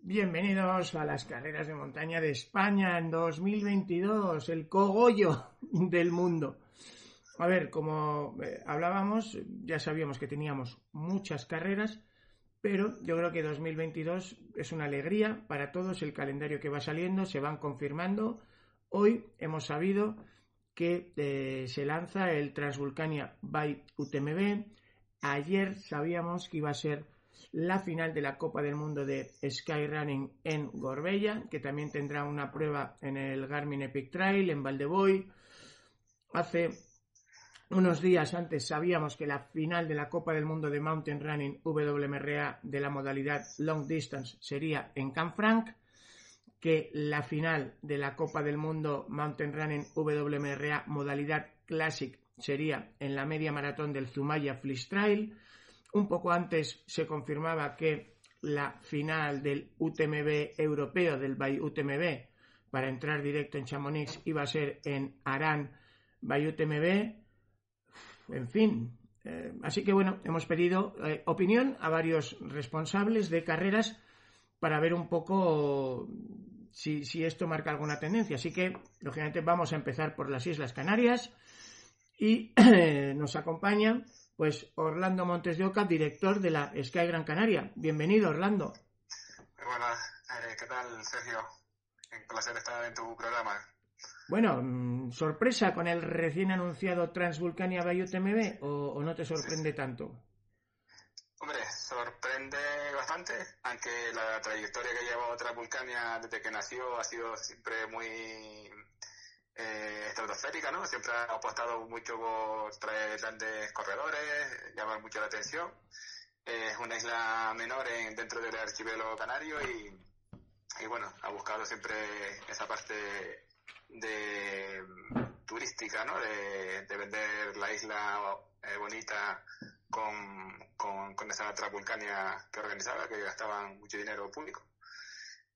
Bienvenidos a las carreras de montaña de España en 2022, el cogollo del mundo. A ver, como eh, hablábamos, ya sabíamos que teníamos muchas carreras, pero yo creo que 2022 es una alegría para todos. El calendario que va saliendo se van confirmando. Hoy hemos sabido que eh, se lanza el Transvulcania by UTMB, Ayer sabíamos que iba a ser la final de la Copa del Mundo de Skyrunning en Gorbella, que también tendrá una prueba en el Garmin Epic Trail en Valdeboy. Hace unos días antes sabíamos que la final de la Copa del Mundo de Mountain Running WMRA de la modalidad Long Distance sería en Canfranc, que la final de la Copa del Mundo Mountain Running WMRA modalidad Classic sería en la media maratón del Zumaya Trail. Un poco antes se confirmaba que la final del UTMB europeo, del Bay UTMB, para entrar directo en Chamonix, iba a ser en Arán Bay UTMB. En fin, eh, así que bueno, hemos pedido eh, opinión a varios responsables de carreras para ver un poco si, si, esto marca alguna tendencia. Así que, lógicamente, vamos a empezar por las Islas Canarias. Y nos acompaña pues Orlando Montes de Oca, director de la Sky Gran Canaria. Bienvenido, Orlando. Buenas, eh, ¿qué tal, Sergio? Un placer estar en tu programa. Bueno, mm, ¿sorpresa con el recién anunciado Transvulcania Bay UTMB o, o no te sorprende tanto? Hombre, sorprende bastante, aunque la trayectoria que lleva Transvulcania desde que nació ha sido siempre muy eh, estratosférica, ¿no? Siempre ha apostado mucho por traer grandes corredores, llamar mucho la atención. es una isla menor en, dentro del archipiélago canario y, y, bueno, ha buscado siempre esa parte de turística, ¿no? De, vender la isla eh, bonita con, con, con esa trapulcania que organizaba, que gastaban mucho dinero público.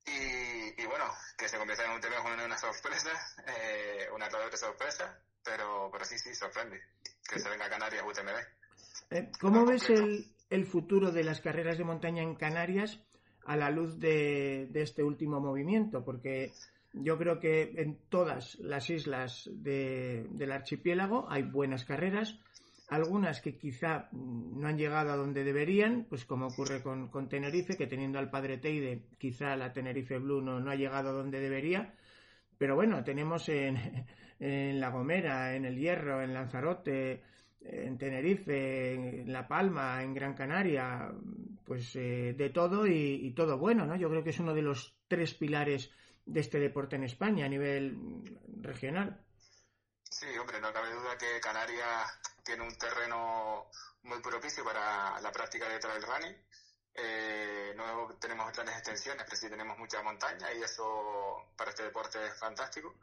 Y, bueno, que se convierta en un tema con una sorpresa, eh, una de sorpresa, pero, pero sí, sí, sorprende que se venga a Canarias UTMB. Eh, ¿Cómo ves el, el, futuro de las carreras de montaña en Canarias a la luz de, de, este último movimiento? Porque yo creo que en todas las islas de, del archipiélago hay buenas carreras, algunas que quizá no han llegado a donde deberían, pues como ocurre con, con Tenerife, que teniendo al padre Teide, quizá la Tenerife Blue no, no ha llegado a donde debería, pero bueno, tenemos en, en La Gomera, en El Hierro, en Lanzarote, en Tenerife, en La Palma, en Gran Canaria, pues eh, de todo y, y, todo bueno, ¿no? Yo creo que es uno de los tres pilares de este deporte en España a nivel regional. Sí, hombre, no cabe duda que Canarias tiene un terreno muy propicio para la práctica de trail running. Eh, no tenemos grandes extensiones, pero sí tenemos mucha montaña y eso para este deporte es fantástico.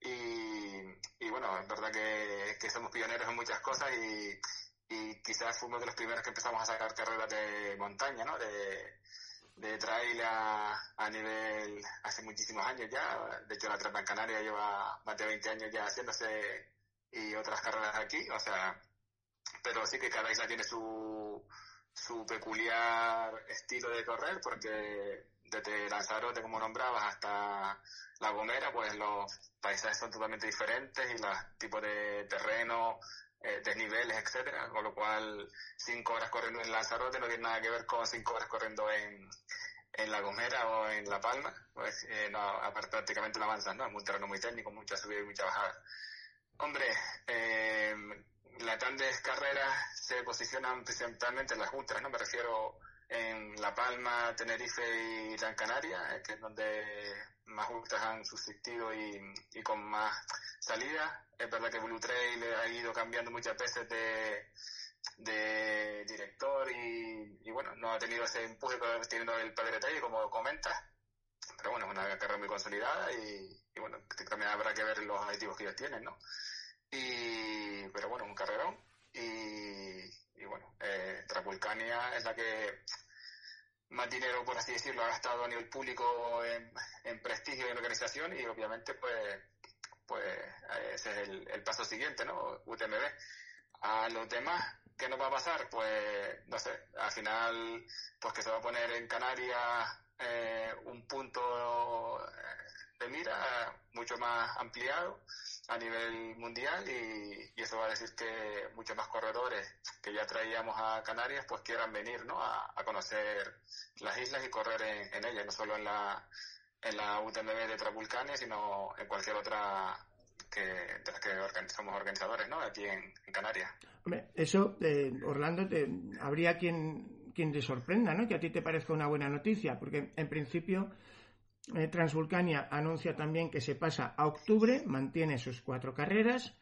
Y, y bueno, es verdad que, que, somos pioneros en muchas cosas y, quizás fuimos de los primeros que empezamos a sacar carreras de montaña, ¿no? De, trail a, nivel hace muchísimos años ya. De hecho, la Trampa Canaria lleva más de 20 años ya haciéndose y otras carreras aquí. O sea, pero sí que cada isla tiene su, su peculiar estilo de correr, porque desde Lanzarote, como nombrabas, hasta La Gomera, pues los paisajes son totalmente diferentes y los tipos de terreno, eh, desniveles, etcétera, con lo cual cinco horas corriendo en Lanzarote no tiene nada que ver con cinco horas corriendo en, en La Gomera o en La Palma, pues eh, no, prácticamente no avanzas, ¿no? Es un terreno muy técnico, mucha subida y mucha bajada. Hombre, eh, las grandes carreras se posicionan principalmente en las ultras, ¿no? Me refiero en La Palma, Tenerife y Gran Canaria, eh, que es donde más ultras han subsistido y, con más salida. Es verdad que Blue Trail ha ido cambiando muchas veces de director y, bueno, no ha tenido ese empuje teniendo el padre Talle, como comentas, pero bueno, es una carrera muy consolidada y, bueno, también habrá que ver los objetivos que ellos tienen, ¿no? Y, pero bueno, un carrerón y, y bueno, eh, Trapulcania es la que más dinero, por así decirlo, ha gastado a nivel público en, en prestigio y en organización y obviamente pues pues ese es el, el paso siguiente, ¿no? UTMB. A los demás, ¿qué nos va a pasar? Pues, no sé, al final, pues que se va a poner en Canarias eh, un punto eh, de mira mucho más ampliado a nivel mundial y, eso va a decir que muchos más corredores que ya traíamos a Canarias pues quieran venir ¿no? a, conocer las islas y correr en, ellas, no solo en la, en la UTMB de Trabulcania, sino en cualquier otra que, de las que somos organizadores ¿no? aquí en, Canarias. Eso, eh, Orlando, te, habría quien, quien te sorprenda, ¿no? que a ti te parezca una buena noticia, porque en principio eh, Transvulcania anuncia también que se pasa a octubre, mantiene sus cuatro carreras.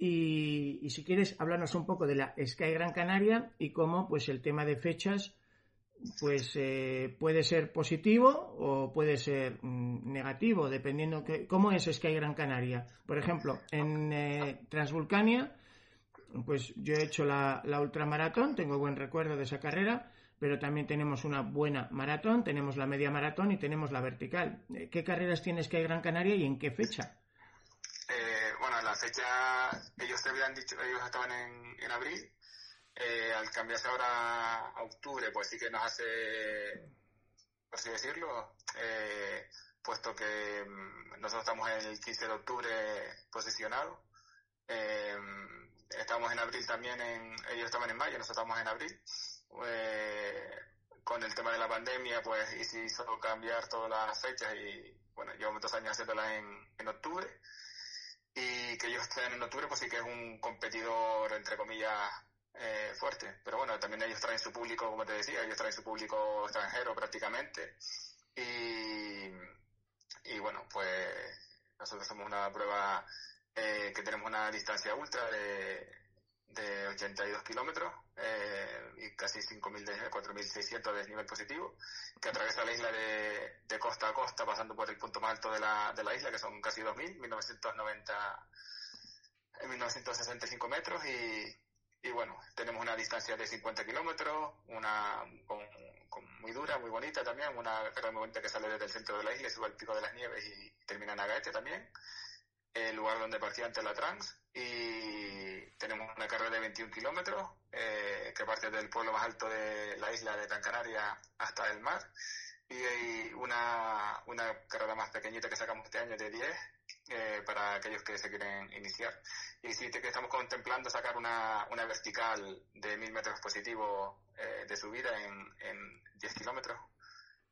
Y, si quieres, hablarnos un poco de la Sky Gran Canaria y cómo pues el tema de fechas pues eh, puede ser positivo o puede ser mm, negativo, dependiendo que, cómo es Sky Gran Canaria. Por ejemplo, en eh, Transvulcania, pues yo he hecho la, la ultramaratón, tengo buen recuerdo de esa carrera, pero también tenemos una buena maratón, tenemos la media maratón y tenemos la vertical. Eh, ¿Qué carreras tiene Sky Gran Canaria y en qué fecha? bueno, la fecha, ellos te habían dicho, ellos estaban en, en abril, eh, al cambiarse ahora a octubre, pues sí que nos hace, por así decirlo, eh, puesto que mm, nosotros estamos el 15 de octubre posicionados. Eh, estamos en abril también, en, ellos estaban en mayo, nosotros estamos en abril. Con el tema de la pandemia, pues y se hizo cambiar todas las fechas y bueno, llevamos dos años haciéndolas en, en octubre. Y que ellos estén en octubre, pues sí que es un competidor, entre comillas, eh, fuerte. Pero bueno, también ellos traen su público, como te decía, ellos traen su público extranjero prácticamente. Y, y bueno, pues nosotros somos una prueba eh, que tenemos una distancia ultra de, de 82 kilómetros eh, y casi 5.000 de 4.600 de nivel positivo, que atraviesa la isla de, de, costa a costa, pasando por el punto más alto de la, de la isla, que son casi 2.000, 1990, 1965 metros y, y bueno, tenemos una distancia de 50 kilómetros, una con, muy dura, muy bonita también, una carrera muy bonita que sale desde el centro de la isla, sube al pico de las nieves y termina en Agaete también, el lugar donde partía antes la Trans. Y tenemos una carrera de 21 kilómetros eh, que parte del pueblo más alto de la isla de Gran Canaria hasta el mar. Y hay una, una carrera más pequeñita que sacamos este año de 10 eh, para aquellos que se quieren iniciar. Y sí que estamos contemplando sacar una, una vertical de mil metros positivos eh, de subida en, en 10 kilómetros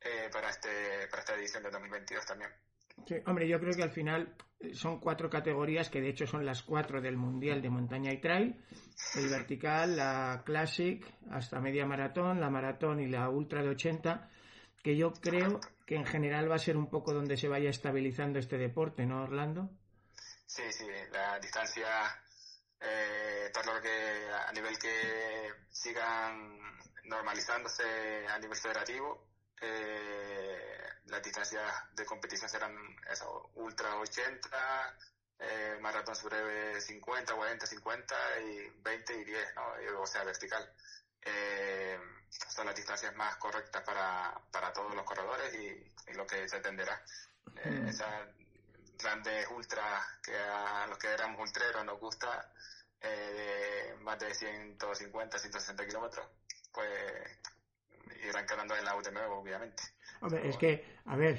eh, para, este, para esta edición de 2022 también. Sí, hombre, yo creo que al final son cuatro categorías que de hecho son las cuatro del Mundial de Montaña y Trail. El vertical, la Classic, hasta media maratón, la maratón y la ultra de 80 que yo creo que en general va a ser un poco donde se vaya estabilizando este deporte, ¿no, Orlando? Sí, sí, la distancia, eh, está claro que a nivel que sigan normalizándose a nivel federativo, eh, las distancias de competición serán eso, ultra 80, eh, maratón breve 50, 40, 50 y 20 y 10, ¿no? O sea, vertical. Eh, son las distancias más correctas para, para todos los corredores y, lo que se atenderá. Eh, esas grandes ultras que a los que éramos ultreros nos gusta, eh, de más de 150, 160 kilómetros, pues irán quedando en la UTM, obviamente. Hombre, es que, a ver,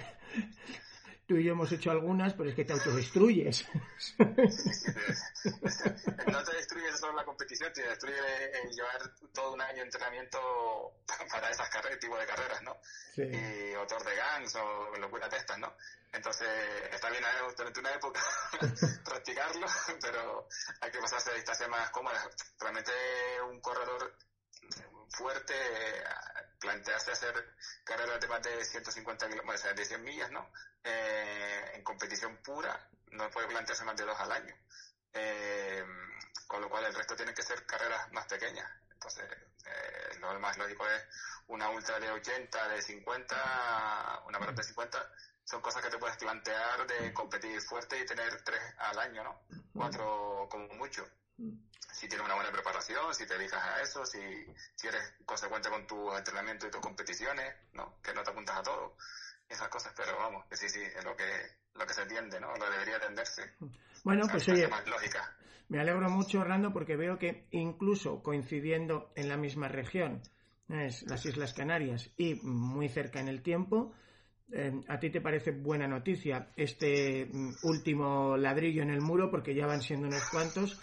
tú y yo hemos hecho algunas, pero es que te autodestruyes. no te destruyes solo la competición, te destruye el llevar todo un año de entrenamiento para esas carreras, tipo de carreras, ¿no? Y o Tour de Gans o locura de estas, ¿no? Entonces, está bien durante una época practicarlo, pero hay que pasarse a distancias más cómodas. Realmente un corredor fuerte plantearse hacer carreras de más de 150 kilómetros, de 100 millas, ¿no? Eh, en competición pura, no puede plantearse más de dos al año. Eh, con lo cual el resto tienen que ser carreras más pequeñas. Entonces, eh, lo más lógico es una ultra de 80, de 50, una maratón de 50, son cosas que te puedes plantear de competir fuerte y tener tres al año, ¿no? Cuatro como mucho. Si tienes una buena preparación, si te dedicas a eso, si, si eres consecuente con tu entrenamiento y tus competiciones, ¿no? Que no te apuntas a todo. Esas cosas, pero vamos, que sí, sí, es lo que, lo que se entiende, ¿no? Lo debería atenderse. Bueno, pues oye, me alegro mucho, Orlando, porque veo que incluso coincidiendo en la misma región, es las Islas Canarias y muy cerca en el tiempo, eh, ¿A ti te parece buena noticia este mm, último ladrillo en el muro, porque ya van siendo unos cuantos,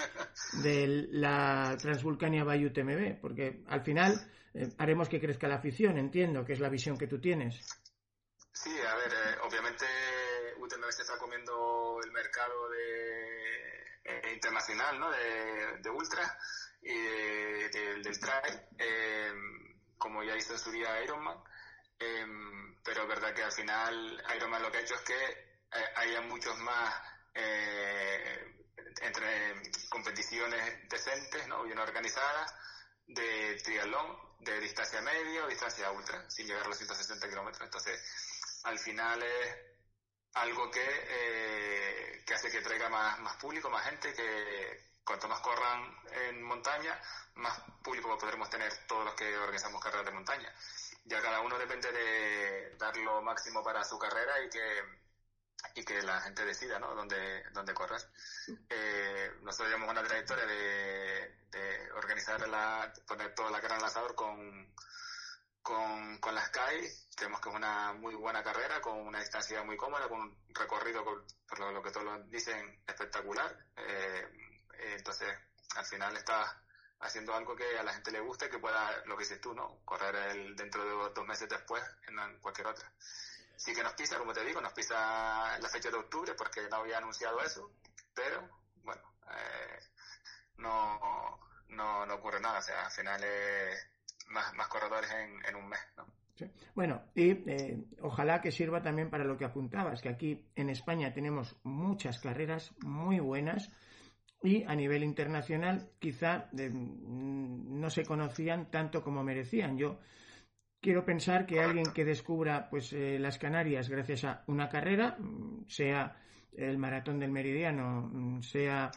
de la Transvulcania Bayou TMB? Porque al final eh, haremos que crezca la afición, entiendo, que es la visión que tú tienes. Sí, a ver, eh, obviamente UTMB se está comiendo el mercado de, internacional, ¿no? De, de ultra y del trail, como ya hizo en su día Ironman. Em, pero es verdad que al final Ironman lo que ha hecho es que eh, haya muchos más eh, entre competiciones decentes, ¿no? bien organizadas, de triatlón, de distancia media o distancia ultra, sin llegar a los 160 kilómetros. Entonces, al final es algo que, eh, que hace que traiga más, más público, más gente, que cuanto más corran en montaña, más público podremos tener todos los que organizamos carreras de montaña ya cada uno depende de dar lo máximo para su carrera y que y que la gente decida ¿no? dónde, dónde correr. Eh, nosotros llevamos una trayectoria de, de organizar la, poner toda la cara el asador con, con, con la Sky. Creemos que es una muy buena carrera, con una distancia muy cómoda, con un recorrido, por lo, que todos dicen, espectacular. Eh, entonces, al final está haciendo algo que a la gente le guste, que pueda, lo que dices tú, ¿no? Correr el, dentro de dos meses después en cualquier otra. Sí que nos pisa, como te digo, nos pisa la fecha de octubre porque no había anunciado eso, pero bueno, eh, no, no, no ocurre nada, o sea, al final más, más corredores en, en un mes, ¿no? Bueno, y eh, ojalá que sirva también para lo que apuntabas, que aquí en España tenemos muchas carreras muy buenas, y a nivel internacional quizá mm, no se conocían tanto como merecían. Yo quiero pensar que alguien que descubra pues eh, las Canarias gracias a una carrera, mm, sea el maratón del meridiano, mm, sea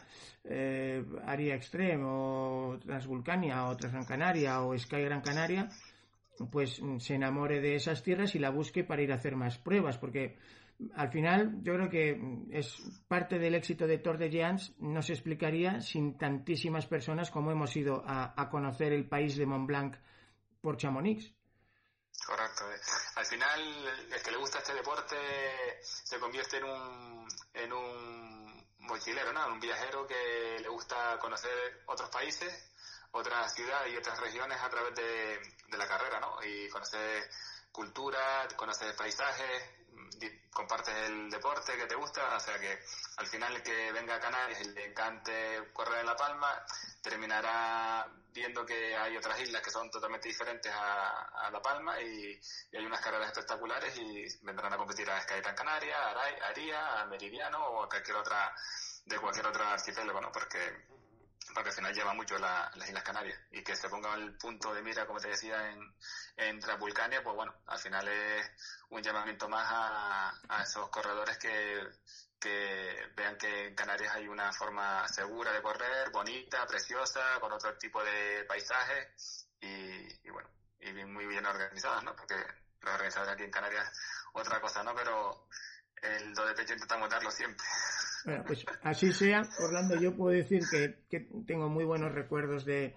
eh, Aria Extreme o Transvulcania o Transgran Canaria o Sky Gran Canaria, pues se enamore de esas tierras y la busque para ir a hacer más pruebas, porque al final yo creo que es parte del éxito de Tour de Giants no se explicaría sin tantísimas personas como hemos ido a, conocer el país de Mont Blanc por Chamonix. Correcto. Eh. Al final, el que le gusta este deporte se convierte en un, en un mochilero, ¿no? Un viajero que le gusta conocer otros países, otras ciudades y otras regiones a través de, de la carrera, ¿no? Y conocer cultura, conocer paisajes, compartes el deporte que te gusta, o sea que al final el que venga a Canarias y le encante correr en La Palma, terminará viendo que hay otras islas que son totalmente diferentes a, La Palma y, hay unas carreras espectaculares y vendrán a competir a Sky Canaria, a Aria, a Meridiano o a cualquier otra, de cualquier otra archipiélago, ¿no? Porque porque al final lleva mucho las Islas Canarias y que se ponga el punto de mira, como te decía, en, en Transvulcania, pues bueno, al final es un llamamiento más a, esos corredores que, que vean que en Canarias hay una forma segura de correr, bonita, preciosa, con otro tipo de paisajes y, bueno, y muy bien organizadas, ¿no? Porque los organizadores aquí en Canarias, otra cosa, ¿no? Pero el do de pecho intentamos darlo siempre. Bueno, pues así sea, Orlando, yo puedo decir que, tengo muy buenos recuerdos de,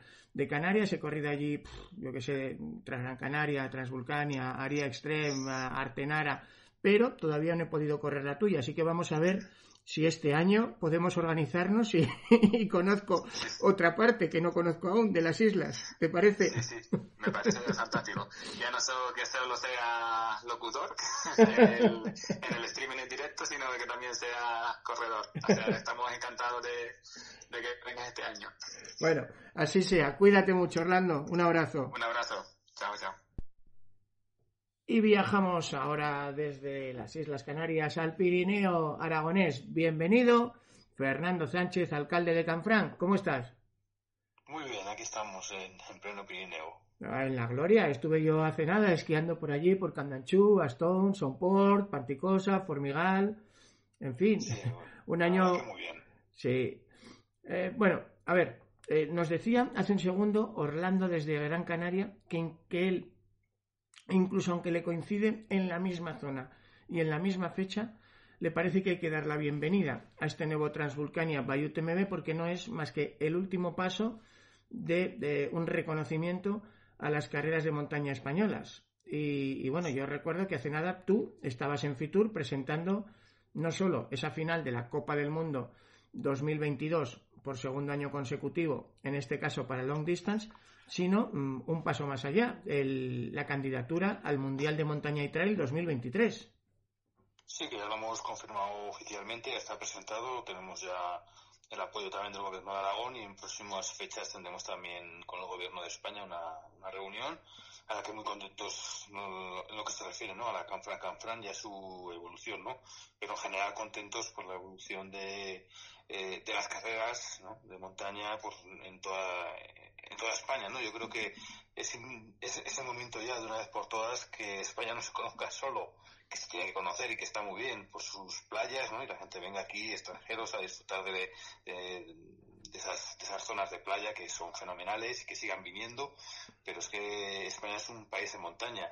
Canarias. He corrido allí, yo que sé, Gran Canaria, Transvulcania, Aria Extreme, Artenara, pero todavía no he podido correr la tuya. Así que vamos a ver si este año podemos organizarnos y, conozco otra parte que no conozco aún de las islas. ¿Te parece? Sí, sí, me parece fantástico. Ya no solo que solo sea locutor en el, streaming en directo, sino que también sea corredor. estamos encantados de, de que vengas este año. Bueno, así sea. Cuídate mucho, Orlando. Un abrazo. Un abrazo. Chao, chao. Y viajamos ahora desde las Islas Canarias al Pirineo aragonés. Bienvenido, Fernando Sánchez, alcalde de Canfrán. ¿Cómo estás? Muy bien, aquí estamos en, pleno Pirineo. Ah, en la gloria, estuve yo hace nada esquiando por allí, por Candanchú, Aston, Sonport, Particosa, Formigal, en fin, un año... Muy bien. Sí. Eh, bueno, a ver, eh, nos decía hace un segundo Orlando desde Gran Canaria que, que él, incluso aunque le coincide en la misma zona y en la misma fecha, le parece que hay que dar la bienvenida a este nuevo Transvulcania by UTMB porque no es más que el último paso de, un reconocimiento a las carreras de montaña españolas. Y, bueno, yo recuerdo que hace nada tú estabas en Fitur presentando no solo esa final de la Copa del Mundo 2022 por segundo año consecutivo, en este caso para long distance, sino mm, un paso más allá, la candidatura al Mundial de Montaña y Trail 2023. Sí, que ya lo hemos confirmado oficialmente, ya está presentado, tenemos ya el apoyo también del Gobierno de Aragón y en próximas fechas tendremos también con el Gobierno de España una, una reunión a que muy contentos en lo que se refiere ¿no? a la Canfran Canfran y a su evolución, ¿no? pero en general contentos por la evolución de, eh, de las carreras ¿no? de montaña por, en, toda, en toda España. ¿no? Yo creo que es, es, es el momento ya de una vez por todas que España no se conozca solo que se tiene que conocer y que está muy bien por sus playas, ¿no? Y la gente venga aquí, extranjeros, a disfrutar de, esas, de esas zonas de playa que son fenomenales y que sigan viniendo, pero es que España es un país de montaña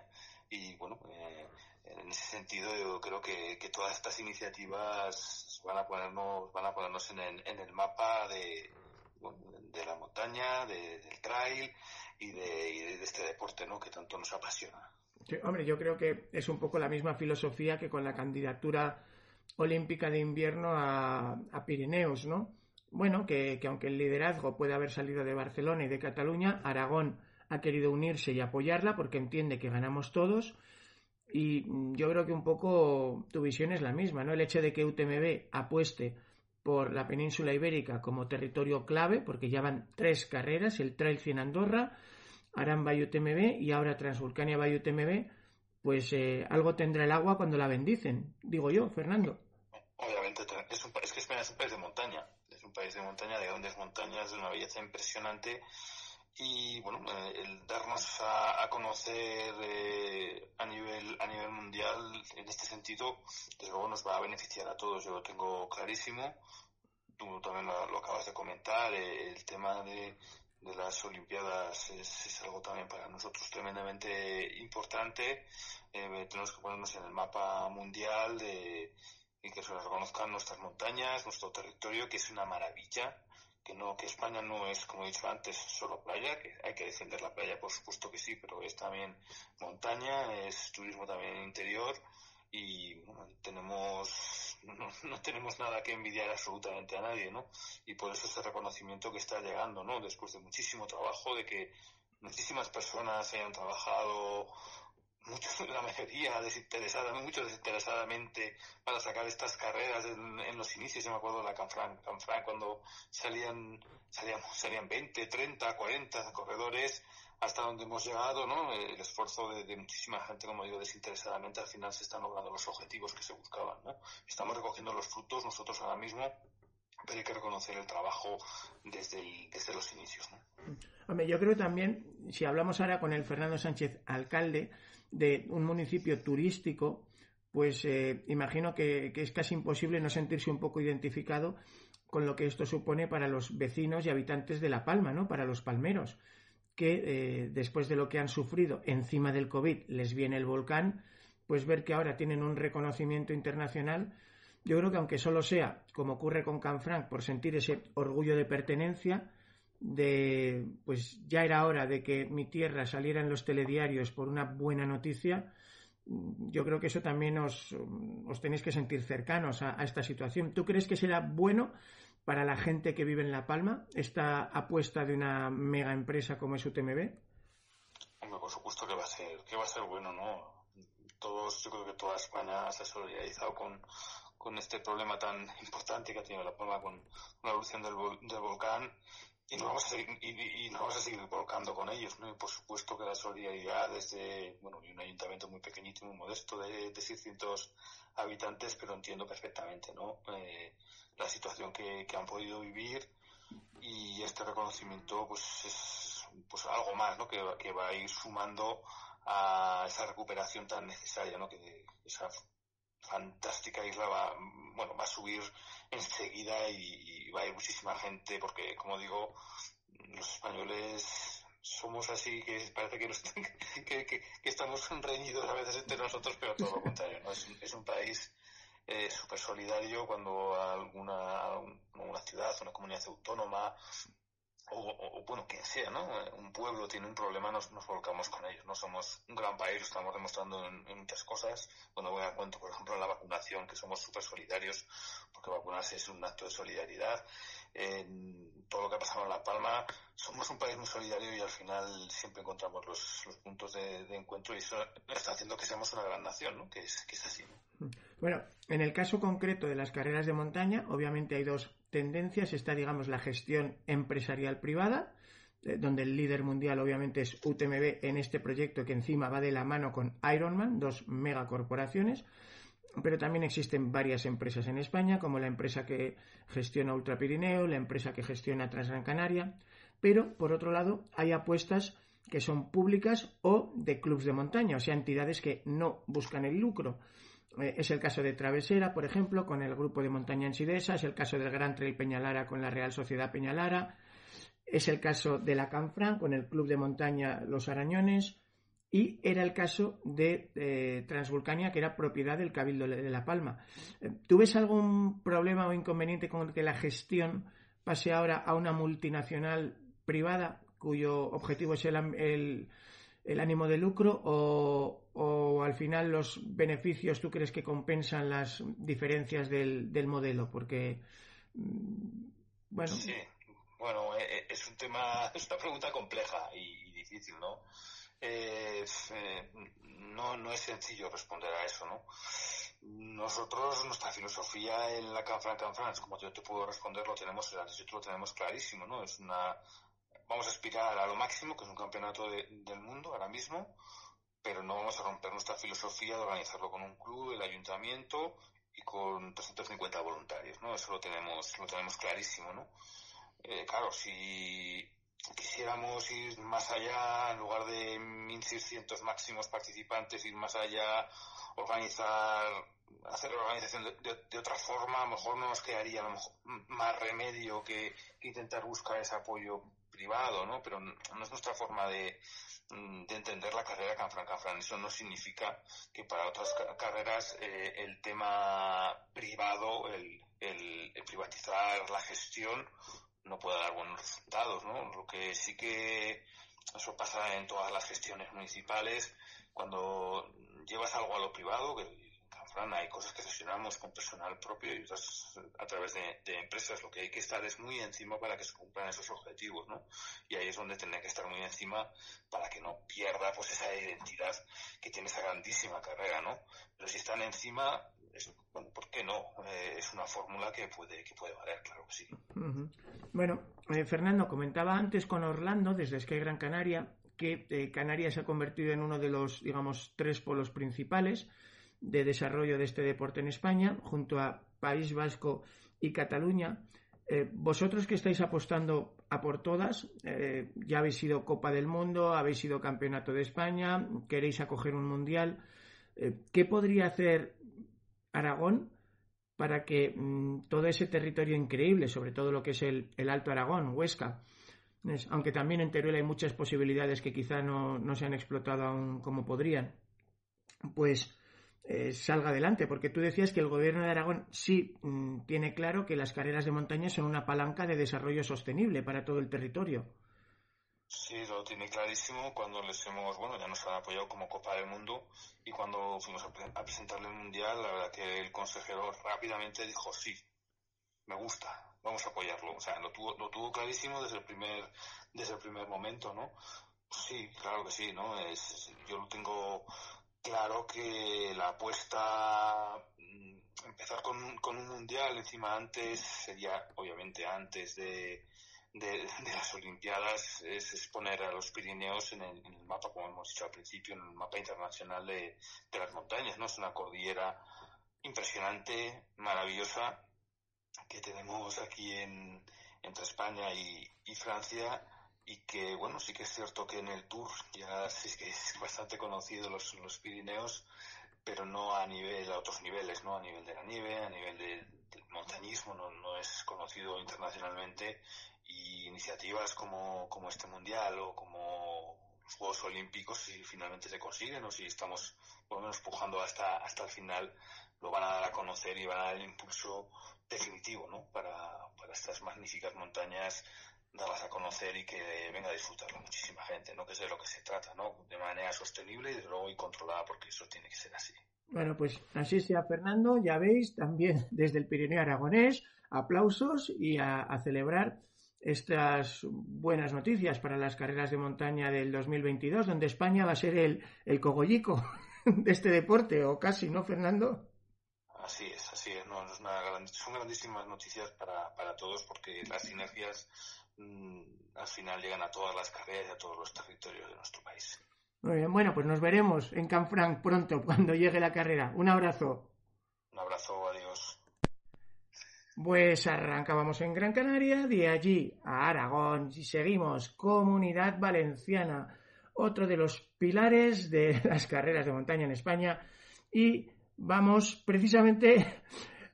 y bueno, eh, en ese sentido yo creo que, que, todas estas iniciativas van a ponernos, van a ponernos en el, en el mapa de, de la montaña, del trail y de, de este deporte, ¿no? Que tanto nos apasiona hombre, yo creo que es un poco la misma filosofía que con la candidatura olímpica de invierno a, Pirineos, ¿no? Bueno, que, aunque el liderazgo puede haber salido de Barcelona y de Cataluña, Aragón ha querido unirse y apoyarla porque entiende que ganamos todos. Y yo creo que un poco tu visión es la misma, ¿no? El hecho de que UTMB apueste por la península ibérica como territorio clave, porque ya van tres carreras, el Trail 100 Andorra, harán UTMB y ahora Transvulcania UTMB, pues eh, algo tendrá el agua cuando la bendicen, digo yo, Fernando. Obviamente, es, un, es que España es un país de montaña, es un país de montaña, de grandes montañas, de una belleza impresionante y bueno, eh, el darnos a, conocer eh, a nivel a nivel mundial en este sentido, desde luego nos va a beneficiar a todos, yo lo tengo clarísimo. Tú también lo acabas de comentar, el tema de, de las Olimpiadas es, algo también para nosotros tremendamente importante. Eh, tenemos que ponernos en el mapa mundial de, y que se reconozcan nuestras montañas, nuestro territorio, que es una maravilla. Que no, que España no es, como he dicho antes, solo playa, que hay que defender la playa, por supuesto que sí, pero es también montaña, es turismo también interior y tenemos no, no, tenemos nada que envidiar absolutamente a nadie, ¿no? Y por eso ese reconocimiento que está llegando, ¿no? Después de muchísimo trabajo, de que muchísimas personas hayan trabajado mucho, la mayoría desinteresada, mucho desinteresadamente para sacar estas carreras en, los inicios. Yo me acuerdo de la Canfran, Canfran cuando salían, salían, salían 20, 30, 40 corredores hasta donde hemos llegado, ¿no? El esfuerzo de, muchísima gente, como digo, desinteresadamente, al final se están logrando los objetivos que se buscaban, ¿no? Estamos recogiendo los frutos nosotros ahora mismo, pero hay que reconocer el trabajo desde, los inicios. Hombre, yo creo también, si hablamos ahora con el Fernando Sánchez, alcalde de un municipio turístico, pues eh, imagino que, que es casi imposible no sentirse un poco identificado con lo que esto supone para los vecinos y habitantes de La Palma, ¿no? Para los palmeros que eh, después de lo que han sufrido encima del COVID les viene el volcán, pues ver que ahora tienen un reconocimiento internacional, yo creo que aunque solo sea, como ocurre con Canfranc, por sentir ese orgullo de pertenencia, de pues ya era hora de que mi tierra saliera en los telediarios por una buena noticia, yo creo que eso también os, os tenéis que sentir cercanos a, a esta situación. ¿Tú crees que será bueno para la gente que vive en La Palma esta apuesta de una mega empresa como es UTMB? Hombre, por supuesto que va a ser, que va a ser bueno, ¿no? Todos, yo creo que toda España se ha solidarizado con, con este problema tan importante que ha tenido La Palma con, la evolución del, del volcán y nos vamos a seguir, y, nos vamos a seguir volcando con ellos, ¿no? Y por supuesto que la solidaridad desde, bueno, y un ayuntamiento muy pequeñito, muy modesto de, de 600 habitantes, pero entiendo perfectamente, ¿no? Eh, la situación que, han podido vivir y este reconocimiento pues es pues algo más, ¿no? Que, que va a ir sumando a esa recuperación tan necesaria, ¿no? Que esa fantástica isla va, bueno, va a subir enseguida y, va a ir muchísima gente porque, como digo, los españoles somos así que parece que, que, estamos reñidos a veces entre nosotros, pero todo lo contrario, ¿no? Es, un país eh, súper solidario cuando alguna, una ciudad, una comunidad autónoma o, bueno, quien sea, ¿no? Un pueblo tiene un problema, nos, nos volcamos con ellos. No somos un gran país, lo estamos demostrando en, muchas cosas. Cuando voy a cuento, por ejemplo, la vacunación, que somos súper solidarios, porque vacunarse es un acto de solidaridad. En todo lo que ha pasado en La Palma, somos un país muy solidario y al final siempre encontramos los, los puntos de, encuentro y eso está haciendo que seamos una gran nación, ¿no? Que es, que es así. Bueno, en el caso concreto de las carreras de montaña, obviamente hay dos tendencias. Está, digamos, la gestión empresarial privada, eh, donde el líder mundial obviamente es UTMB en este proyecto que encima va de la mano con Ironman, dos megacorporaciones. Pero también existen varias empresas en España, como la empresa que gestiona Ultra Pirineo, la empresa que gestiona Transgran Canaria. Pero, por otro lado, hay apuestas que son públicas o de clubes de montaña, o sea, entidades que no buscan el lucro. Eh, es el caso de Travesera, por ejemplo, con el grupo de montaña en Sidesa, es el caso del Gran Trail Peñalara con la Real Sociedad Peñalara, es el caso de la Canfran con el Club de Montaña Los Arañones y era el caso de eh, Transvulcania, que era propiedad del Cabildo de La Palma. Eh, ¿Tú ves algún problema o inconveniente con que la gestión pase ahora a una multinacional privada cuyo objetivo es el el ánimo de lucro o, al final los beneficios tú crees que compensan las diferencias del, modelo? Porque, mm, bueno. Sí, bueno, eh, eh, es un tema, es una pregunta compleja y, difícil, ¿no? Eh, no, no es sencillo responder a eso, ¿no? Nosotros, nuestra filosofía en la Canfran Canfran, como yo te puedo responder, lo tenemos, lo tenemos clarísimo, ¿no? Es una vamos a aspirar a lo máximo, que es un campeonato del mundo ahora mismo, pero no vamos a romper nuestra filosofía de organizarlo con un club, el ayuntamiento y con 350 voluntarios, ¿no? Eso lo tenemos, lo tenemos clarísimo, ¿no? Eh, claro, si quisiéramos ir más allá, en lugar de 1.600 máximos participantes, ir más allá, organizar, hacer la organización de, otra forma, a lo mejor no nos quedaría a lo mejor más remedio que intentar buscar ese apoyo privado, ¿no? Pero no es nuestra forma de, mm, de entender la carrera Canfran-Canfran. Eso no significa que para otras carreras eh, el tema privado, el, el, privatizar la gestión, no pueda dar buenos resultados, ¿no? Lo que sí que eso pasa en todas las gestiones municipales, cuando llevas algo a lo privado, que hay cosas que gestionamos con personal propio y otras a través de, empresas. Lo que hay que estar es muy encima para que se cumplan esos objetivos, ¿no? Y ahí es donde tendría que estar muy encima para que no pierda pues esa identidad que tiene esa grandísima carrera, ¿no? Pero si están encima, bueno, ¿por qué no? Eh, es una fórmula que puede, que puede valer, claro que sí. Bueno, eh, Fernando, comentaba antes con Orlando, desde Sky Gran Canaria, que eh, Canarias se ha convertido en uno de los, digamos, tres polos principales de desarrollo de este deporte en España, junto a País Vasco y Cataluña. Eh, vosotros que estáis apostando a por todas, eh, ya habéis sido Copa del Mundo, habéis sido Campeonato de España, queréis acoger un Mundial. Eh, ¿Qué podría hacer Aragón para que mm, todo ese territorio increíble, sobre todo lo que es el, Alto Aragón, Huesca, aunque también en Teruel hay muchas posibilidades que quizá no, no se han explotado aún como podrían, pues eh, salga adelante, porque tú decías que el gobierno de Aragón sí mm, tiene claro que las carreras de montaña son una palanca de desarrollo sostenible para todo el territorio. Sí, lo tiene clarísimo cuando les hemos, bueno, ya nos han apoyado como Copa del Mundo y cuando fuimos a, presentarle el Mundial, la verdad que el consejero rápidamente dijo sí, me gusta, vamos a apoyarlo. O sea, lo tuvo, lo tuvo clarísimo desde el primer, desde el primer momento, ¿no? Sí, claro que sí, ¿no? Es, yo lo tengo Claro que la apuesta, mm, empezar con, un mundial encima antes, sería obviamente antes de, las Olimpiadas, es exponer a los Pirineos en el, mapa, como hemos dicho al principio, en el mapa internacional de, las montañas, ¿no? Es una cordillera impresionante, maravillosa, que tenemos aquí en, entre España y, Francia y que, bueno, sí que es cierto que en el Tour ya sí que es bastante conocido los, los Pirineos, pero no a nivel, a otros niveles, ¿no? A nivel de la nieve, a nivel del montañismo, no, no es conocido internacionalmente y iniciativas como, como este mundial o como los Juegos Olímpicos, si finalmente se consiguen o si estamos por lo menos pujando hasta, hasta el final, lo van a dar a conocer y van a dar el impulso definitivo ¿no? para, para estas magníficas montañas darlas a conocer y que venga a disfrutarlo muchísima gente, ¿no? Que es de lo que se trata, ¿no? De manera sostenible y de luego y controlada, porque eso tiene que ser así. Bueno, pues así sea Fernando, ya veis, también desde el Pirineo Aragonés, aplausos y a, a celebrar estas buenas noticias para las carreras de montaña del 2022, donde España va a ser el, el cogollico de este deporte, o casi, ¿no, Fernando? Así es, así es. No, es una son grandísimas noticias para, para todos porque las sinergias al final llegan a todas las carreras y a todos los territorios de nuestro país. Muy bien, bueno, pues nos veremos en Canfranc pronto cuando llegue la carrera. Un abrazo. Un abrazo, adiós. Pues arrancábamos en Gran Canaria, de allí a Aragón y seguimos Comunidad Valenciana, otro de los pilares de las carreras de montaña en España y vamos precisamente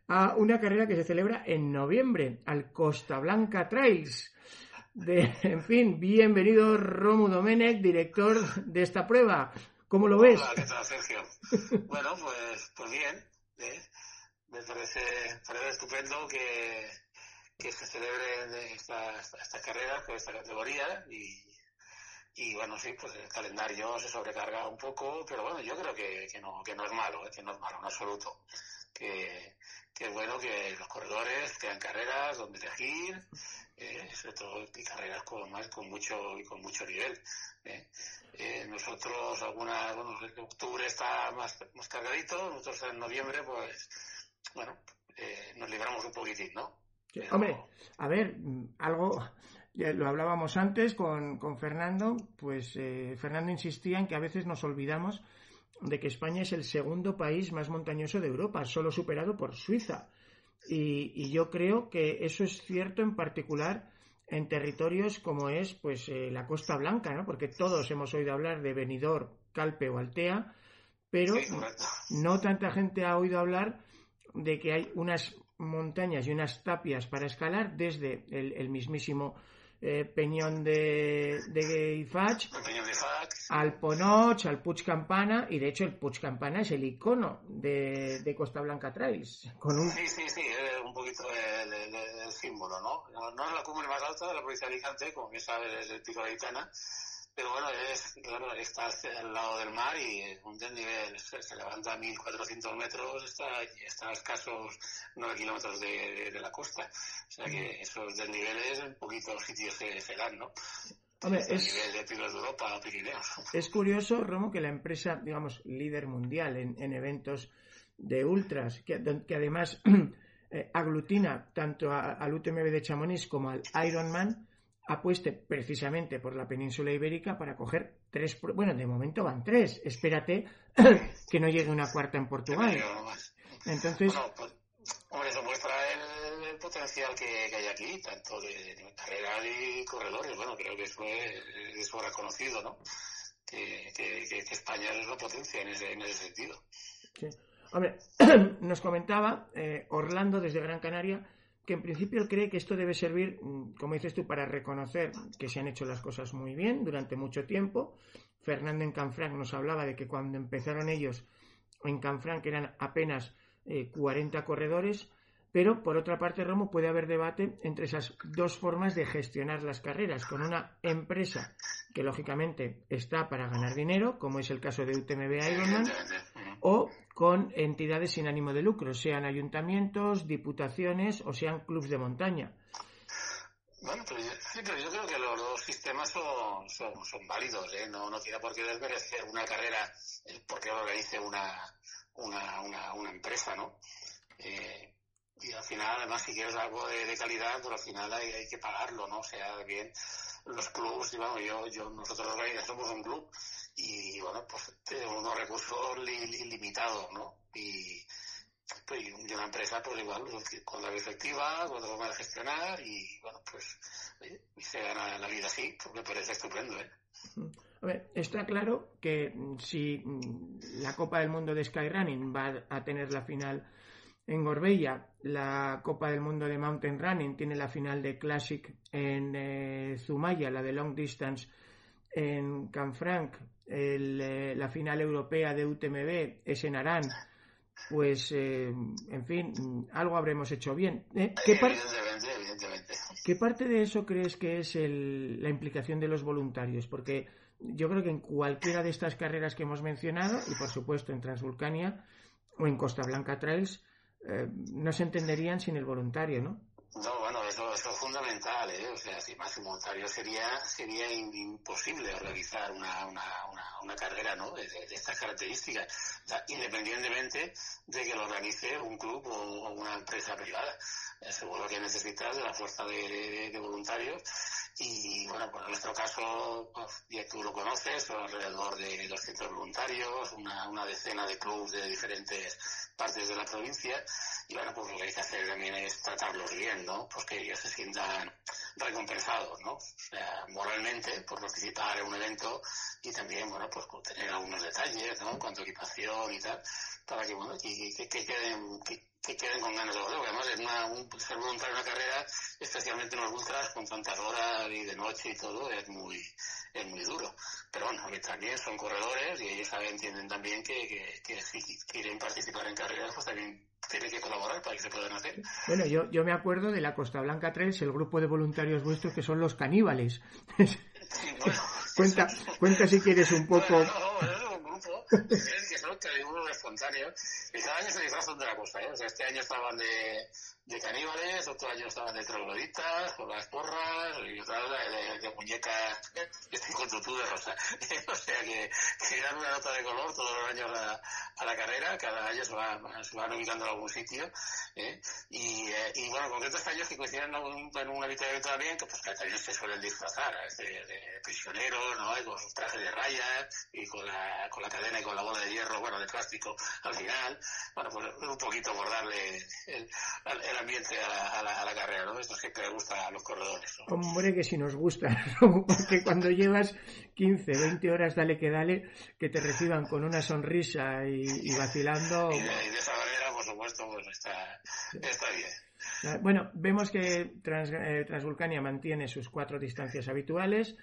a una carrera que se celebra en noviembre, al Costa Blanca Trails. De, en fin, bienvenido Romu Domenech, director de esta prueba. ¿Cómo lo ves? Hola, ¿qué tal, Sergio? bueno, pues, pues bien. ¿eh? me parece, parece estupendo que, que se celebre esta, esta, carrera con esta categoría y, y bueno, sí, pues el calendario se sobrecarga un poco, pero bueno, yo creo que, que, no, que no es malo, ¿eh? que no es malo en absoluto. Que, que es bueno que los corredores tengan carreras donde elegir, eh, sobre todo y carreras con, más, con mucho y con mucho nivel. ¿eh? Eh, nosotros, alguna, bueno, octubre está más, más cargadito, nosotros en noviembre, pues bueno, eh, nos libramos un poquitín, ¿no? Hombre, a ver, algo, ya lo hablábamos antes con, con Fernando, pues eh, Fernando insistía en que a veces nos olvidamos de que España es el segundo país más montañoso de Europa, solo superado por Suiza. Y, yo creo que eso es cierto en particular en territorios como es pues eh, la Costa Blanca, ¿no? Porque todos hemos oído hablar de Benidorm, Calpe o Altea, pero no tanta gente ha oído hablar de que hay unas montañas y unas tapias para escalar desde el, mismísimo eh, Peñón de, de Ifach, al Ponoch, al Puig Campana, y de hecho el Puig Campana es el icono de, Costa Blanca Trails. Con un... Sí, sí, sí, es un poquito el, símbolo, ¿no? ¿no? es la cumbre más alta de la provincia de Alicante, como bien sabes, es el Pico de Aitana, pero bueno, es, claro, está al lado del mar y un desnivel se, levanta a 1400 metros, está, está a escasos 9 kilómetros de, la costa. O sea que esos desniveles en poquitos sitios se, se dan, ¿no? Hombre, es, nivel de de Europa, Pirineos. Es curioso, Romo, que la empresa, digamos, líder mundial en, en eventos de ultras, que, que además eh, aglutina tanto al UTMB de Chamonix como al Ironman, apueste precisamente por la península ibérica para coger tres, bueno, de momento van tres, espérate que no llegue una cuarta en Portugal. Entonces... Bueno, pues, eso muestra el, potencial que, hay aquí, tanto de, carreras y corredores, bueno, creo que eso es, eso reconocido, ¿no? Que, que, España es una potencia en ese, en ese sentido. Sí. Hombre, nos comentaba eh, Orlando desde Gran Canaria que en principio él cree que esto debe servir, mm, como dices tú, para reconocer que se han hecho las cosas muy bien durante mucho tiempo. Fernando en Canfranc nos hablaba de que cuando empezaron ellos en Canfranc eran apenas 40 eh, corredores, pero por otra parte, Romo, puede haber debate entre esas dos formas de gestionar las carreras, con una empresa que lógicamente está para ganar dinero, como es el caso de UTMB Ironman, o con entidades sin ánimo de lucro, sean ayuntamientos, diputaciones o sean clubes de montaña. Bueno, pues sí, pero yo creo que los dos sistemas son, son, válidos, ¿eh? no, no tiene por qué desmerecer una carrera porque organice una, una, una, empresa, ¿no? Eh, y al final, además, si quieres algo de, calidad, pues al final hay, hay, que pagarlo, ¿no? O sea, bien, los clubes, digamos, yo, yo, nosotros somos un club y, bueno, pues tenemos unos recursos ilimitados, ¿no? Y, pues, y una empresa, pues igual, con la efectiva, con la de gestionar y, bueno, pues, y se gana la vida así, pues me parece estupendo, ¿eh? A ver, está claro que si mm, la Copa del Mundo de Skyrunning va a tener la final en Gorbella, la Copa del Mundo de Mountain Running tiene la final de Classic en eh, Zumaya, la de Long Distance en Canfranc, eh, la final europea de UTMB es en Arán, pues, eh, en fin, algo habremos hecho bien. ¿Qué, ¿Qué, parte de eso crees que es la implicación de los voluntarios? Porque yo creo que en cualquiera de estas carreras que hemos mencionado, y por supuesto en Transvulcania o en Costa Blanca Trails, eh, no se entenderían sin el voluntario, ¿no? No, bueno, eso, es fundamental, más sería, sería imposible realizar una, una, una, carrera, ¿no? De, estas características, independientemente de que lo organice un club o, una empresa privada. Eh, seguro que necesitas de la fuerza de voluntarios y bueno, pues en nuestro caso, pues, ya tú lo conoces, son alrededor de 200 voluntarios, una, una decena de clubes de diferentes partes de la provincia. Y bueno, pues lo que hay que hacer también es tratarlos bien, ¿no? Pues que ellos se sientan recompensados, ¿no? O sea, moralmente por participar en un evento y también, bueno, pues tener algunos detalles, ¿no? En cuanto equipación y tal, para que, bueno, que, que, que queden, que queden con ganas de volver, porque además es una, un, ser voluntario en una carrera, especialmente en los ultras, con tantas horas y de noche y todo, es muy, es muy duro. Pero bueno, que también son corredores y ellos saben, entienden también que, que, si quieren participar en carreras, pues también tienen que colaborar para que se puedan hacer. Bueno, yo, yo me acuerdo de la Costa Blanca 3, el grupo de voluntarios vuestros que son los caníbales. cuenta, cuenta si quieres un poco que son unos espontáneos, y cada año se disfrazan de la cosa, ¿eh? O sea, este año estaban de, caníbales, otro año estaban de trogloditas, con las porras, y otra de, de, muñecas que estoy con tutú de rosa. o sea que, que, dan una nota de color todos los años a, a la carrera, cada año se van, se van ubicando en algún sitio, ¿eh? y, eh, y bueno, concretos años que coinciden en un, habituamiento también, que pues que se suelen disfrazar, de, de prisioneros, ¿no? con sus trajes de rayas, y con la, con la cadena y con la bola de hierro, bueno, de plástico al final, bueno, pues un poquito por darle el, el ambiente a la, a, la, carrera, ¿no? Esto siempre le gusta a los corredores. ¿no? Hombre, que si nos gusta, porque cuando llevas 15, 20 horas, dale que dale, que te reciban con una sonrisa y, vacilando. Y de, manera, por pues está, está bien. Bueno, vemos que Trans, eh, Transvulcania mantiene sus cuatro distancias habituales,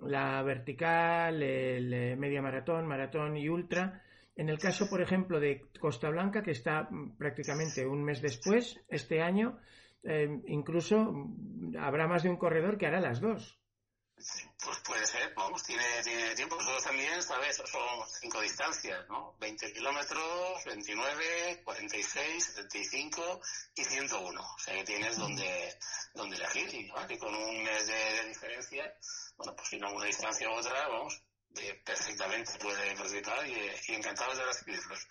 la vertical, el eh, media maratón, maratón y ultra. En el caso, por ejemplo, de Costa Blanca, que está mm, prácticamente un mes después, este año, eh, incluso mm, habrá más de un corredor que hará las dos. Pues puede ser, vamos, tiene, tiene tiempo. Nosotros también, ¿sabes? Son cinco distancias, ¿no? 20 kilómetros, 29, 46, 75 y 101. O sea que tienes donde, donde elegir y, y con un mes de, diferencia, bueno, pues si no una distancia u otra, vamos, perfectamente puede participar y, encantado de recibirlos.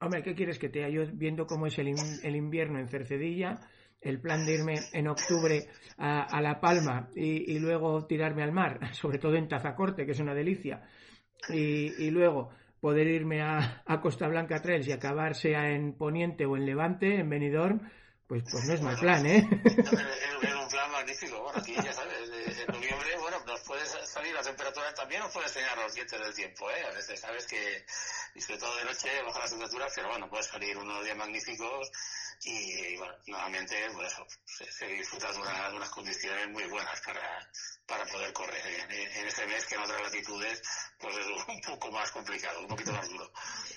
Hombre, ¿qué quieres que te haya viendo cómo es el, el invierno en Cercedilla? El plan de irme en octubre a, La Palma y, luego tirarme al mar, sobre todo en Tazacorte, que es una delicia, y, luego poder irme a, Costa Blanca Trails y acabar sea en Poniente o en Levante, en Benidorm, pues, pues no es mal plan, ¿eh? Es un plan magnífico. Bueno, aquí ya sabes, en noviembre, bueno, nos puede salir la temperatura, también nos puede enseñar los dientes del tiempo, ¿eh? A veces sabes que, y sobre todo de noche, baja las temperaturas, pero bueno, puede salir unos días magníficos y, bueno, nuevamente, pues eso, se, disfruta de, unas condiciones muy buenas para, para poder correr en, ese mes que en otras latitudes pues es un poco más complicado, un poquito más duro.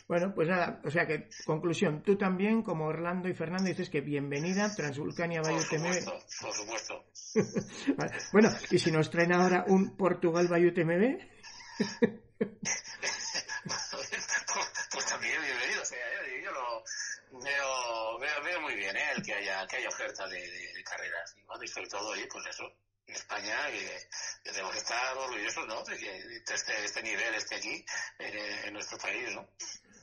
Bueno, pues nada, o sea que, conclusión, tú también, como Orlando y Fernando, dices que bienvenida Transvulcania Valle UTMB. Por supuesto, Bueno, ¿y si nos traen ahora un Portugal Valle UTMB? pues, también bienvenido, o sea, yo lo veo, veo, veo muy bien ¿eh? el que haya, que haya oferta de, de, carreras. Y, bueno, y sobre todo, oye, pues eso, en España, que, tenemos que estar orgullosos, ¿no? De que este, este nivel esté aquí, eh, en nuestro país, ¿no?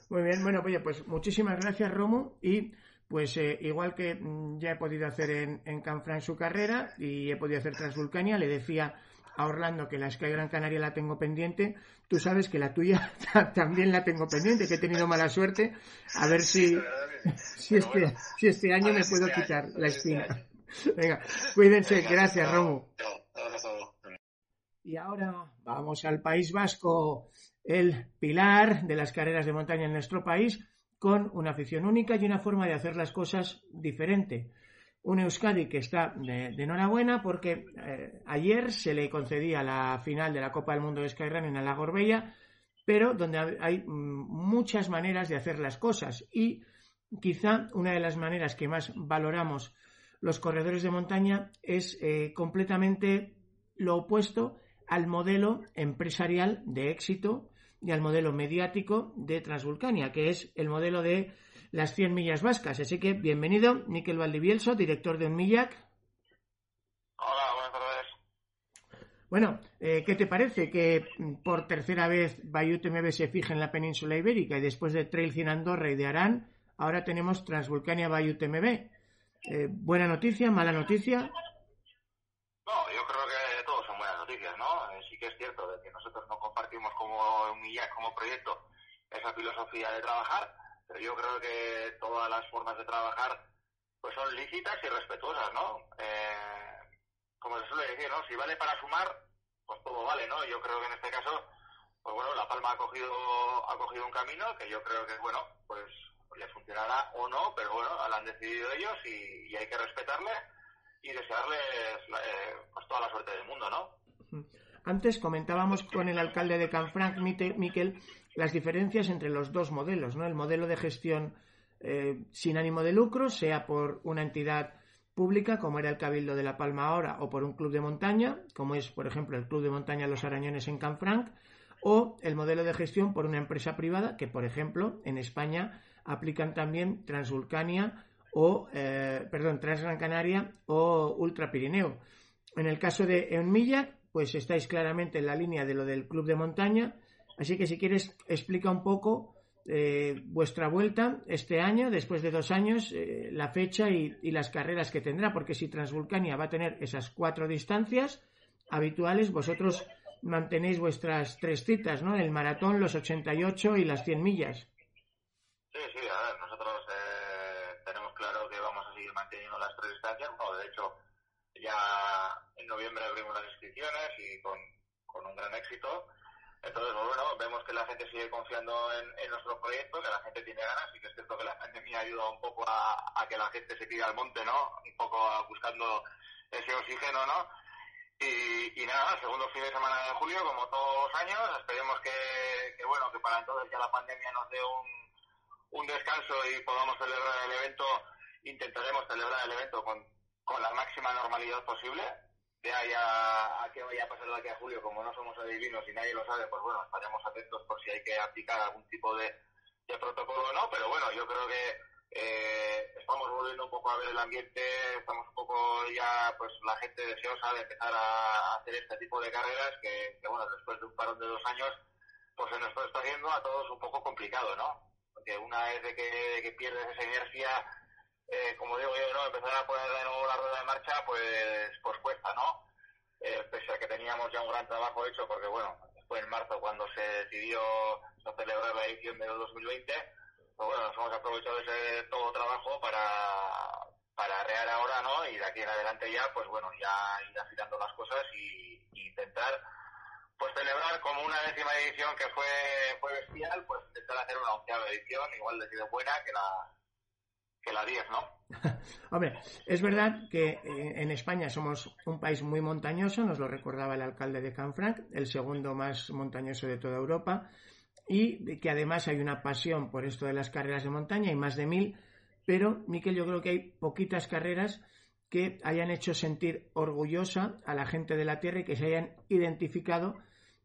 Muy bien, bueno, oye, pues muchísimas gracias, Romo, y pues eh, igual que mm, ya he podido hacer en, en Canfranc su carrera y he podido hacer Transvulcania, le decía a Orlando que la Sky Gran Canaria la tengo pendiente, tú sabes que la tuya también la tengo pendiente, que he tenido mala suerte. A ver si, si, este, si este año me puedo quitar la espina. Venga, cuídense. Gracias, Romo. Y ahora vamos al País Vasco, el pilar de las carreras de montaña en nuestro país, con una afición única y una forma de hacer las cosas diferente. Un Euskadi que está de, enhorabuena porque eh, ayer se le concedía la final de la Copa del Mundo de Skyrunning en la Gorbella, pero donde hay mm, muchas maneras de hacer las cosas y quizá una de las maneras que más valoramos los corredores de montaña es eh, completamente lo opuesto al modelo empresarial de éxito y al modelo mediático de Transvulcania, que es el modelo de las 100 millas vascas. Así que bienvenido, Miquel Valdivielso, director de Unmillac. Hola, buenas tardes. Bueno, eh, ¿qué te parece que por tercera vez Bayut MB se fije en la península ibérica y después de Trail 100 Andorra y de Arán, ahora tenemos Transvulcania Bayut MB? Eh, ¿Buena noticia, mala noticia? No, yo creo que todos son buenas noticias, ¿no? Eh, sí que es cierto de que nosotros no compartimos como Unmillac, como proyecto, esa filosofía de trabajar, pero yo creo que todas las formas de trabajar pues son lícitas y respetuosas, ¿no? Eh, como se suele decir, ¿no? Si vale para sumar, pues todo vale, ¿no? Yo creo que en este caso, pues bueno, La Palma ha cogido, ha cogido un camino que yo creo que, bueno, pues le funcionará o no, pero bueno, lo han decidido ellos y, hay que respetarle y desearles eh, pues toda la suerte del mundo, ¿no? Antes comentábamos con el alcalde de Canfranc, Miquel, las diferencias entre los dos modelos, ¿no? El modelo de gestión eh, sin ánimo de lucro, sea por una entidad pública, como era el Cabildo de La Palma ahora, o por un club de montaña, como es, por ejemplo, el Club de Montaña Los Arañones en Canfranc, o el modelo de gestión por una empresa privada, que, por ejemplo, en España aplican también Transvulcania o, eh, perdón, Transgran Canaria o Ultra Pirineo. En el caso de Eunmilla, pues estáis claramente en la línea de lo del club de montaña, Así que si quieres, explica un poco eh, vuestra vuelta este año, después de dos años, eh, la fecha y, las carreras que tendrá, porque si Transvulcania va a tener esas cuatro distancias habituales, vosotros mantenéis vuestras tres citas, ¿no? El maratón, los 88 y las 100 millas. Sí, sí, a ver, nosotros eh, tenemos claro que vamos a seguir manteniendo las tres distancias. Bueno, de hecho, ya en noviembre abrimos las inscripciones y con, con un gran éxito. Entonces, pues bueno, vemos que la gente sigue confiando en, nuestro proyecto, que la gente tiene ganas y que es cierto que la pandemia ha ayudado un poco a, que la gente se tire al monte, ¿no? Un poco buscando ese oxígeno, ¿no? Y, nada, segundo fin de semana de julio, como todos los años, esperemos que, bueno, que para entonces ya la pandemia nos dé un, un descanso y podamos celebrar el evento, intentaremos celebrar el evento con, con la máxima normalidad posible de ahí a, que vaya a pasar de aquí a julio, como no somos adivinos y nadie lo sabe, pues bueno, estaremos atentos por si hay que aplicar algún tipo de, protocolo o no, pero bueno, yo creo que eh, estamos volviendo un poco a ver el ambiente, estamos un poco ya, pues la gente deseosa de empezar a hacer este tipo de carreras que, bueno, después de un parón de dos años, pues se nos está haciendo a todos un poco complicado, ¿no? Porque una vez de que, que pierdes esa inercia, eh, como digo yo, ¿no? empezar a poner de nuevo la rueda de marcha, pues, pues cuesta, ¿no? Eh, pese a que teníamos ya un gran trabajo hecho, porque bueno, fue en marzo cuando se decidió celebrar la edición de 2020, pues bueno, nos hemos aprovechado ese todo trabajo para, para arrear ahora, ¿no? Y de aquí en adelante ya, pues bueno, ya ir afilando las cosas y, intentar pues celebrar como una décima edición que fue, fue bestial, pues intentar hacer una onceava edición igual de buena que la, la 10, ¿no? Hombre, es verdad que eh, en España somos un país muy montañoso, nos lo recordaba el alcalde de Canfranc, el segundo más montañoso de toda Europa, y que además hay una pasión por esto de las carreras de montaña, hay más de mil, pero, Miquel, yo creo que hay poquitas carreras que hayan hecho sentir orgullosa a la gente de la tierra y que se hayan identificado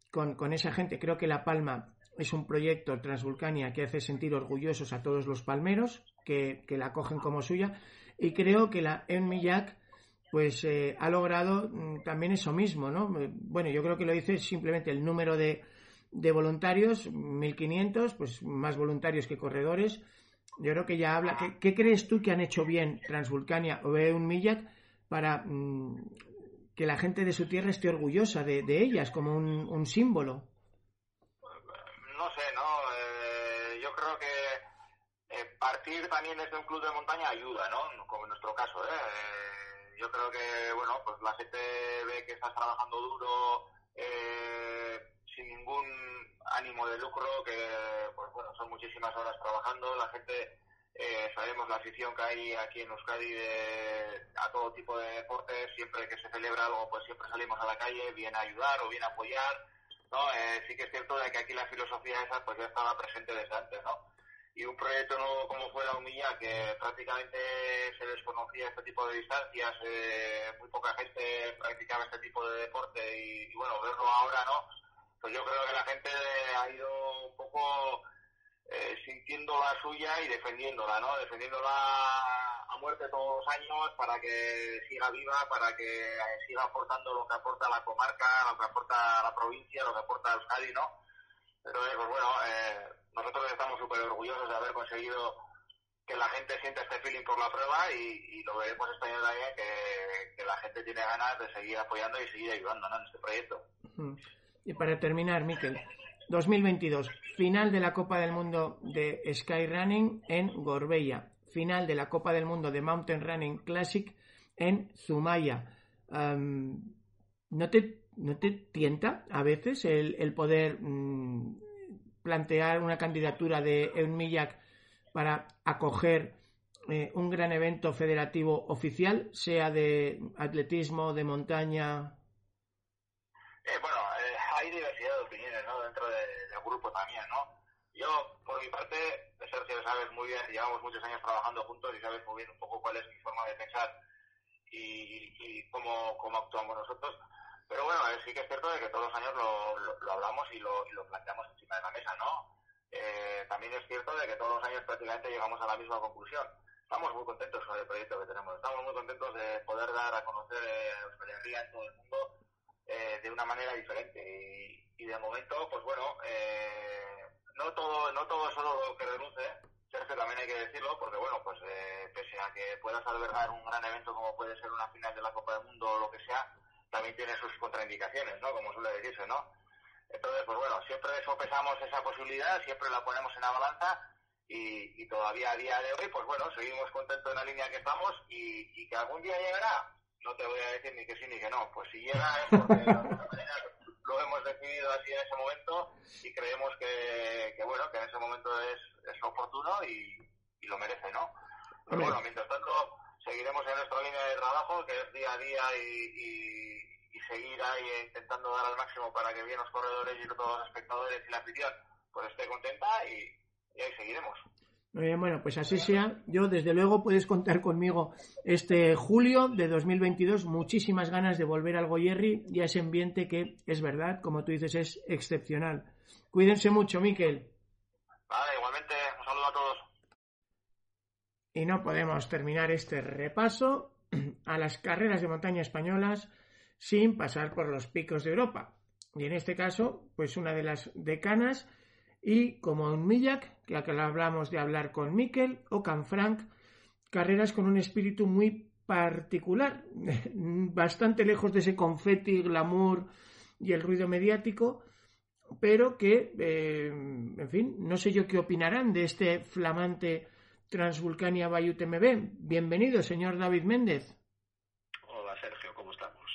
con, con esa gente. Creo que La Palma es un proyecto Transvulcania que hace sentir orgullosos a todos los palmeros, que, la cogen como suya. Y creo que la Enmillac pues eh, ha logrado mm, también eso mismo, ¿no? Bueno, yo creo que lo dice simplemente el número de, de voluntarios, 1.500, pues más voluntarios que corredores. Yo creo que ya habla. ¿Qué, crees tú que han hecho bien Transvulcania o Enmillac para mm, que la gente de su tierra esté orgullosa de, de ellas como un, un, símbolo. No sé, ¿no? Eh, yo creo que eh, partir también desde un club de montaña ayuda, ¿no? Como en nuestro caso, ¿eh? ¿eh? Yo creo que, bueno, pues la gente ve que estás trabajando duro, sin ningún ánimo de lucro, que, pues bueno, son muchísimas horas trabajando, la gente eh, sabemos la afición que hay aquí en Euskadi de, a todo tipo de deportes. Siempre que se celebra algo, pues siempre salimos a la calle, bien a ayudar o bien a apoyar. ¿no? Eh, sí que es cierto de que aquí la filosofía esa pues ya estaba presente desde antes. ¿no? Y un proyecto nuevo como fue la Humilla, que prácticamente se desconocía este tipo de distancias, eh, muy poca gente practicaba este tipo de deporte y, y bueno, verlo ahora, ¿no? Pues yo creo que la gente ha ido un poco eh, sintiendo la suya y defendiéndola, ¿no? Defendiéndola a muerte todos los años para que siga viva, para que siga aportando lo que aporta la comarca, lo que aporta la provincia, lo que aporta Euskadi, ¿no? Pero, eh, pues bueno, eh, nosotros estamos súper orgullosos de haber conseguido que la gente sienta este feeling por la prueba y, lo veremos este año también, que, que, la gente tiene ganas de seguir apoyando y seguir ayudando en este proyecto. Y para terminar, Miquel, 2022, final de la Copa del Mundo de Skyrunning en Gorbella, final de la Copa del Mundo de Mountain Running Classic en Zumaya. ¿no, te, ¿No te tienta a veces el, poder mm, plantear una candidatura de Eunmillac para acoger eh, un gran evento federativo oficial, sea de atletismo, de montaña? Eh, bueno, también, ¿no? Yo, por mi parte, Sergio, sabes muy bien, llevamos muchos años trabajando juntos y sabes muy bien un poco cuál es mi forma de pensar y, cómo, actuamos nosotros. Pero bueno, sí que es cierto de que todos los años lo, lo, hablamos y lo, y lo, planteamos encima de la mesa, ¿no? Eh, también es cierto de que todos los años prácticamente llegamos a la misma conclusión. Estamos muy contentos con el proyecto que tenemos. Estamos muy contentos de poder dar a conocer eh, en todo el mundo eh, de una manera diferente. Y, y de momento, pues bueno, eh, no todo no todo es solo lo que reluce, Sergio también hay que decirlo, porque bueno, pues eh, pese a que puedas albergar un gran evento como puede ser una final de la Copa del Mundo o lo que sea, también tiene sus contraindicaciones, ¿no? Como suele decirse, ¿no? Entonces, pues bueno, siempre sopesamos esa posibilidad, siempre la ponemos en la balanza y, y, todavía a día de hoy, pues bueno, seguimos contentos en la línea que estamos y, y, que algún día llegará, no te voy a decir ni que sí ni que no, pues si llega es porque de alguna manera lo hemos decidido así en ese momento y creemos que, que bueno, que en ese momento es, es oportuno y, y, lo merece, ¿no? Pero bueno, mientras tanto, seguiremos en nuestra línea de trabajo, que es día a día y, y, seguir ahí intentando dar al máximo para que bien los corredores y todos los espectadores y la afición pues esté contenta y, y ahí seguiremos bueno, pues así sea. Yo, desde luego, puedes contar conmigo este julio de 2022. Muchísimas ganas de volver al Goyerri y a ese ambiente que es verdad, como tú dices, es excepcional. Cuídense mucho, Miquel. Vale, igualmente, un saludo a todos. Y no podemos terminar este repaso a las carreras de montaña españolas sin pasar por los picos de Europa. Y en este caso, pues una de las decanas y como un Millac, que hablamos de hablar con Miquel, o Canfranc, carreras con un espíritu muy particular, bastante lejos de ese confeti, glamour y el ruido mediático, pero que, eh, en fin, no sé yo qué opinarán de este flamante Transvulcania Bayou TMB. Bienvenido, señor David Méndez. Hola, Sergio, ¿cómo estamos?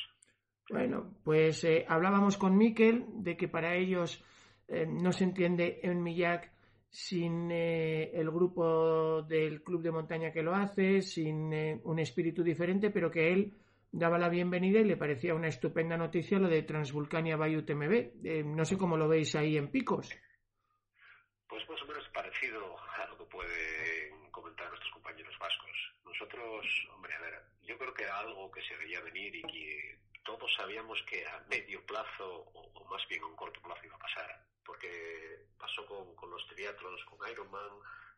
Bueno, pues eh, hablábamos con Miquel de que para ellos eh, no se entiende en Millac sin eh, el grupo del club de montaña que lo hace, sin eh, un espíritu diferente, pero que él daba la bienvenida y le parecía una estupenda noticia lo de Transvulcania Bayou TMB. no sé cómo lo veis ahí en Picos. Pues más o menos parecido a lo que pueden comentar nuestros compañeros vascos. Nosotros, hombre, a ver, yo creo que era algo que se veía venir y que todos sabíamos que a medio plazo, o, más bien a un corto plazo, iba a pasar porque pasó con, con los triatlons, con Ironman,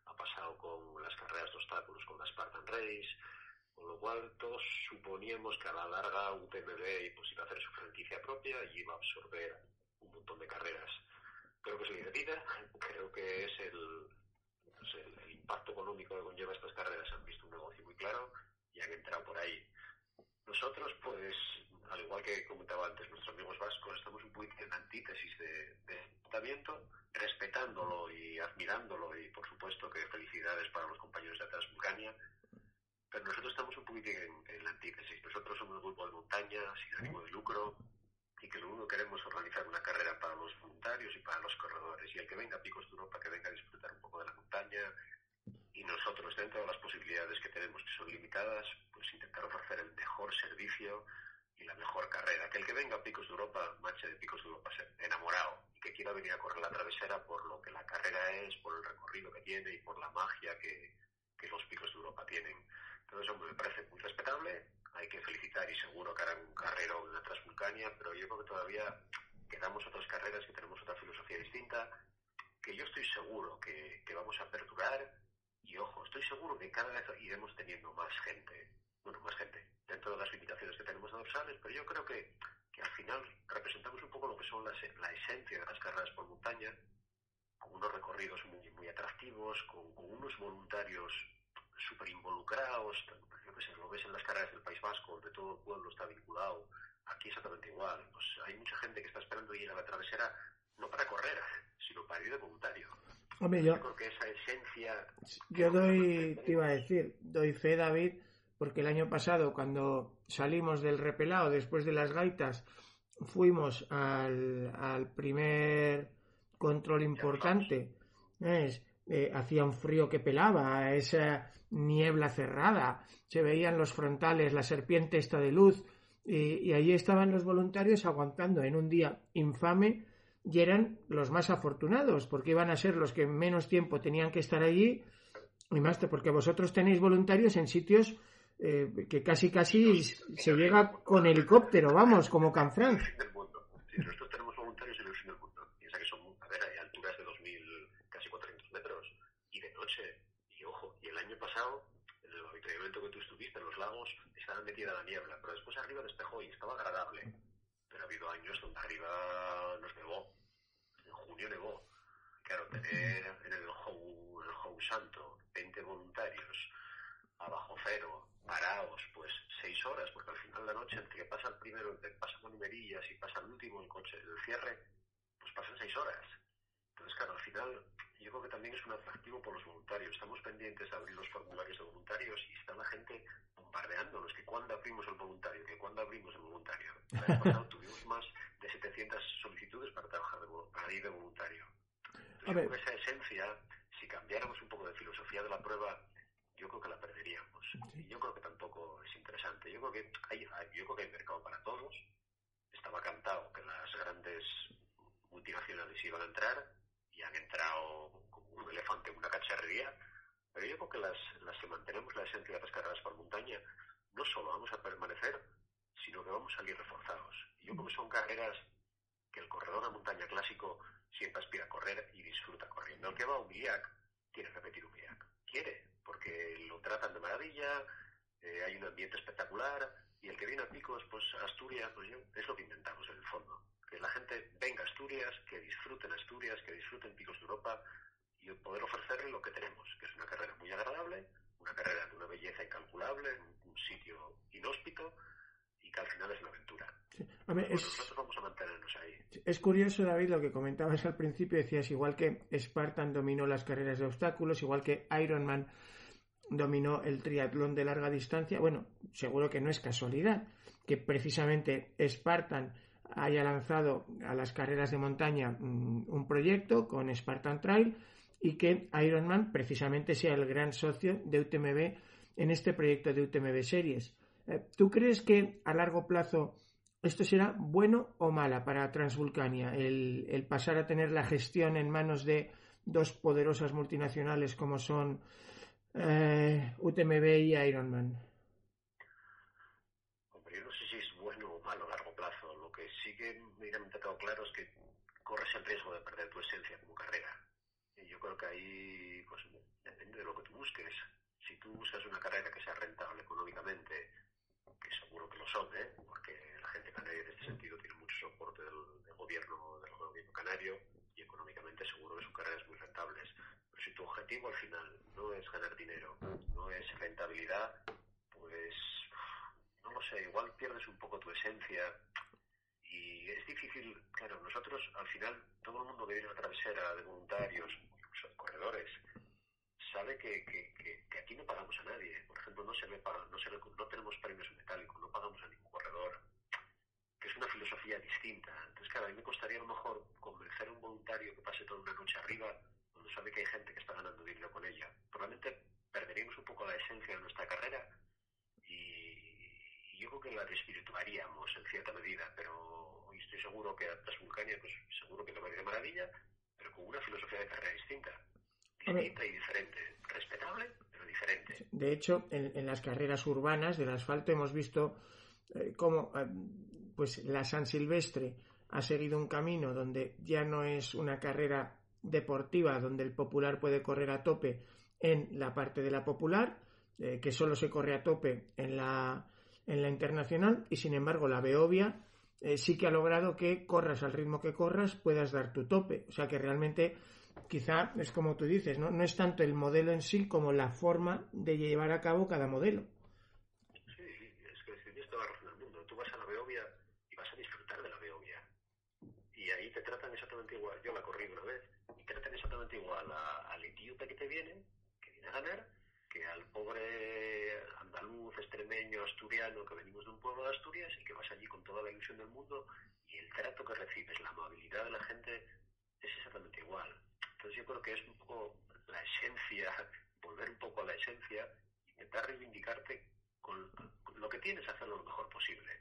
ha pasado con las carreras de obstáculos, con la Spartan Race, con lo cual todos suponíamos que a la larga UTMB pues, iba a hacer su franquicia propia y iba a absorber un montón de carreras. Creo que le vida, creo que es el, impacto económico que conlleva estas carreras. Han visto un negocio muy claro y han entrado por ahí. Nosotros, pues, al al igual que comentaba antes nuestros amigos vascos, estamos un poquito en antítesis de, de respetándolo y admirándolo y por supuesto que felicidades para los compañeros de Transvulcania, pero nosotros estamos un poquito en, la antítesis. Nosotros somos un grupo de montaña sin ánimo de lucro y que lo único que queremos es organizar una carrera para los voluntarios y para los corredores. Y el que venga a Picos de Europa, que venga a disfrutar un poco de la montaña, y nosotros, dentro de las posibilidades que tenemos, que son limitadas, pues intentar ofrecer el mejor servicio y la mejor carrera. Que el que venga a Picos de Europa, marche de Picos de Europa enamorado y que quiera venir a correr la travesera por lo que la carrera es, por el recorrido que tiene y por la magia que, que los Picos de Europa tienen. Entonces, hombre, me parece muy respetable, hay que felicitar y seguro que harán un carrero en la Transvulcania, pero yo creo que todavía quedamos otras carreras que tenemos otra filosofía distinta, que yo estoy seguro que, que vamos a perdurar y ojo, estoy seguro que cada vez iremos teniendo más gente, bueno, más gente, dentro de las limitaciones que tenemos de dorsales, pero yo creo que, que al final representamos un poco lo que son las, la esencia de las carreras por montaña, con unos recorridos muy, muy atractivos, con, unos voluntarios súper involucrados, yo que sé, lo ves en las carreras del País Vasco, donde todo el pueblo está vinculado, aquí exactamente igual, pues hay mucha gente que está esperando ir a la travesera no para correr, sino para ir de voluntario. Hombre, yo, creo que esa esencia... Yo doy, te iba a decir, doy fe, David, porque el año pasado, cuando salimos del repelado después de las gaitas, fuimos al, al primer control importante. ¿ves? Eh, hacía un frío que pelaba, esa niebla cerrada, se veían los frontales, la serpiente esta de luz, y, allí estaban los voluntarios aguantando en un día infame y eran los más afortunados, porque iban a ser los que menos tiempo tenían que estar allí, y más porque vosotros tenéis voluntarios en sitios eh, que casi casi se llega con helicóptero, vamos, como Canfranc. que tú estuviste en los lagos estaba metida la niebla, pero después arriba despejó y estaba agradable. Pero ha habido años donde arriba nos nevó. En junio nevó. Claro, tener en el Jou, el Santo 20 voluntarios abajo cero, parados, pues seis horas, porque al final de la noche, entre que pasa el primero, entre que pasa numerillas y pasa el último, el coche, el cierre, pues pasan seis horas. Entonces, claro, al final yo creo que también es un atractivo por los voluntarios. Estamos pendientes de abrir los formularios de voluntarios y está la gente bombardeándonos, que cuando abrimos el voluntario, que cuando abrimos el voluntario. El año pasado tuvimos más de 700 solicitudes para trabajar de, para ir de voluntario. Entonces, yo esa esencia, si cambiáramos un poco de filosofía de la prueba, yo creo que la perderíamos. Y yo creo que tampoco es interesante. Yo creo que hay, yo creo que hay mercado para todos. Estaba cantado que las grandes multinacionales iban a entrar han entrado como un elefante en una cacharrería, pero yo creo que las, las que mantenemos la esencia de las carreras por montaña, no solo vamos a permanecer, sino que vamos a salir reforzados. Y yo creo que son carreras que el corredor de montaña clásico siempre aspira a correr y disfruta corriendo. El que va a un IAC quiere repetir un IAC. Quiere, porque lo tratan de maravilla, eh, hay un ambiente espectacular, y el que viene a Picos, pues Asturias, pues yo, es lo que intentamos en el fondo que la gente venga a Asturias, que disfruten Asturias, que disfruten Picos de Europa y poder ofrecerle lo que tenemos, que es una carrera muy agradable, una carrera de una belleza incalculable, en un sitio inhóspito y que al final es una aventura. Nosotros vamos a mantenernos ahí. Es curioso, David, lo que comentabas al principio, decías, igual que Spartan dominó las carreras de obstáculos, igual que Ironman dominó el triatlón de larga distancia, bueno, seguro que no es casualidad que precisamente Spartan haya lanzado a las carreras de montaña mm, un proyecto con Spartan Trail y que Ironman precisamente sea el gran socio de UTMB en este proyecto de UTMB Series. Eh, ¿Tú crees que a largo plazo esto será bueno o mala para Transvulcania, el, pasar a tener la gestión en manos de dos poderosas multinacionales como son eh, UTMB y Ironman? claro es que corres el riesgo de perder tu esencia como carrera. Y yo creo que ahí, pues depende de lo que tú busques. Si tú buscas una carrera que sea rentable económicamente, que seguro que lo son, ¿eh? porque la gente canaria en este sentido tiene mucho soporte del, gobierno del gobierno canario y económicamente seguro que son carreras muy rentables. Pero si tu objetivo al final no es ganar dinero, no es rentabilidad, pues no lo sé, igual pierdes un poco tu esencia y es difícil, claro, nosotros al final, todo el mundo que viene a travesera de voluntarios, incluso corredores, sabe que, que, aquí no pagamos a nadie. Por ejemplo, no se le no, se no tenemos premios metálicos, no pagamos a ningún corredor, que es una filosofía distinta. Entonces, claro, a mí me costaría a lo mejor convencer a un voluntario que pase toda una noche arriba cuando sabe que hay gente que está ganando dinero con ella. Probablemente perderíamos un poco la esencia de nuestra carrera y yo creo que la desvirtuaríamos en cierta medida, pero estoy seguro que a Transvulcania, pues seguro que lo va a ir de maravilla, pero con una filosofía de carrera distinta distinta y diferente. Respetable, pero diferente. De hecho, en, las carreras urbanas del asfalto hemos visto eh, cómo eh, pues la San Silvestre ha seguido un camino donde ya no es una carrera deportiva donde el popular puede correr a tope en la parte de la popular, eh, que solo se corre a tope en la, en la internacional, y sin embargo la Beovia sí que ha logrado que corras al ritmo que corras, puedas dar tu tope. O sea que realmente quizá es como tú dices, ¿no? No es tanto el modelo en sí como la forma de llevar a cabo cada modelo. Sí, es que tienes toda la razón del mundo. Tú vas a la Beovia y vas a disfrutar de la Beovia. Y ahí te tratan exactamente igual. Yo la corrí una vez y tratan exactamente igual al etíope que te viene, que viene a ganar, que al pobre andaluz, extremeño, asturiano, que venimos de un pueblo de Asturias y que vas allí con toda la ilusión del mundo y el trato que recibes, la amabilidad de la gente es exactamente igual. Entonces yo creo que es un poco la esencia, volver un poco a la esencia, intentar reivindicarte con, lo que tienes, hacerlo lo mejor posible.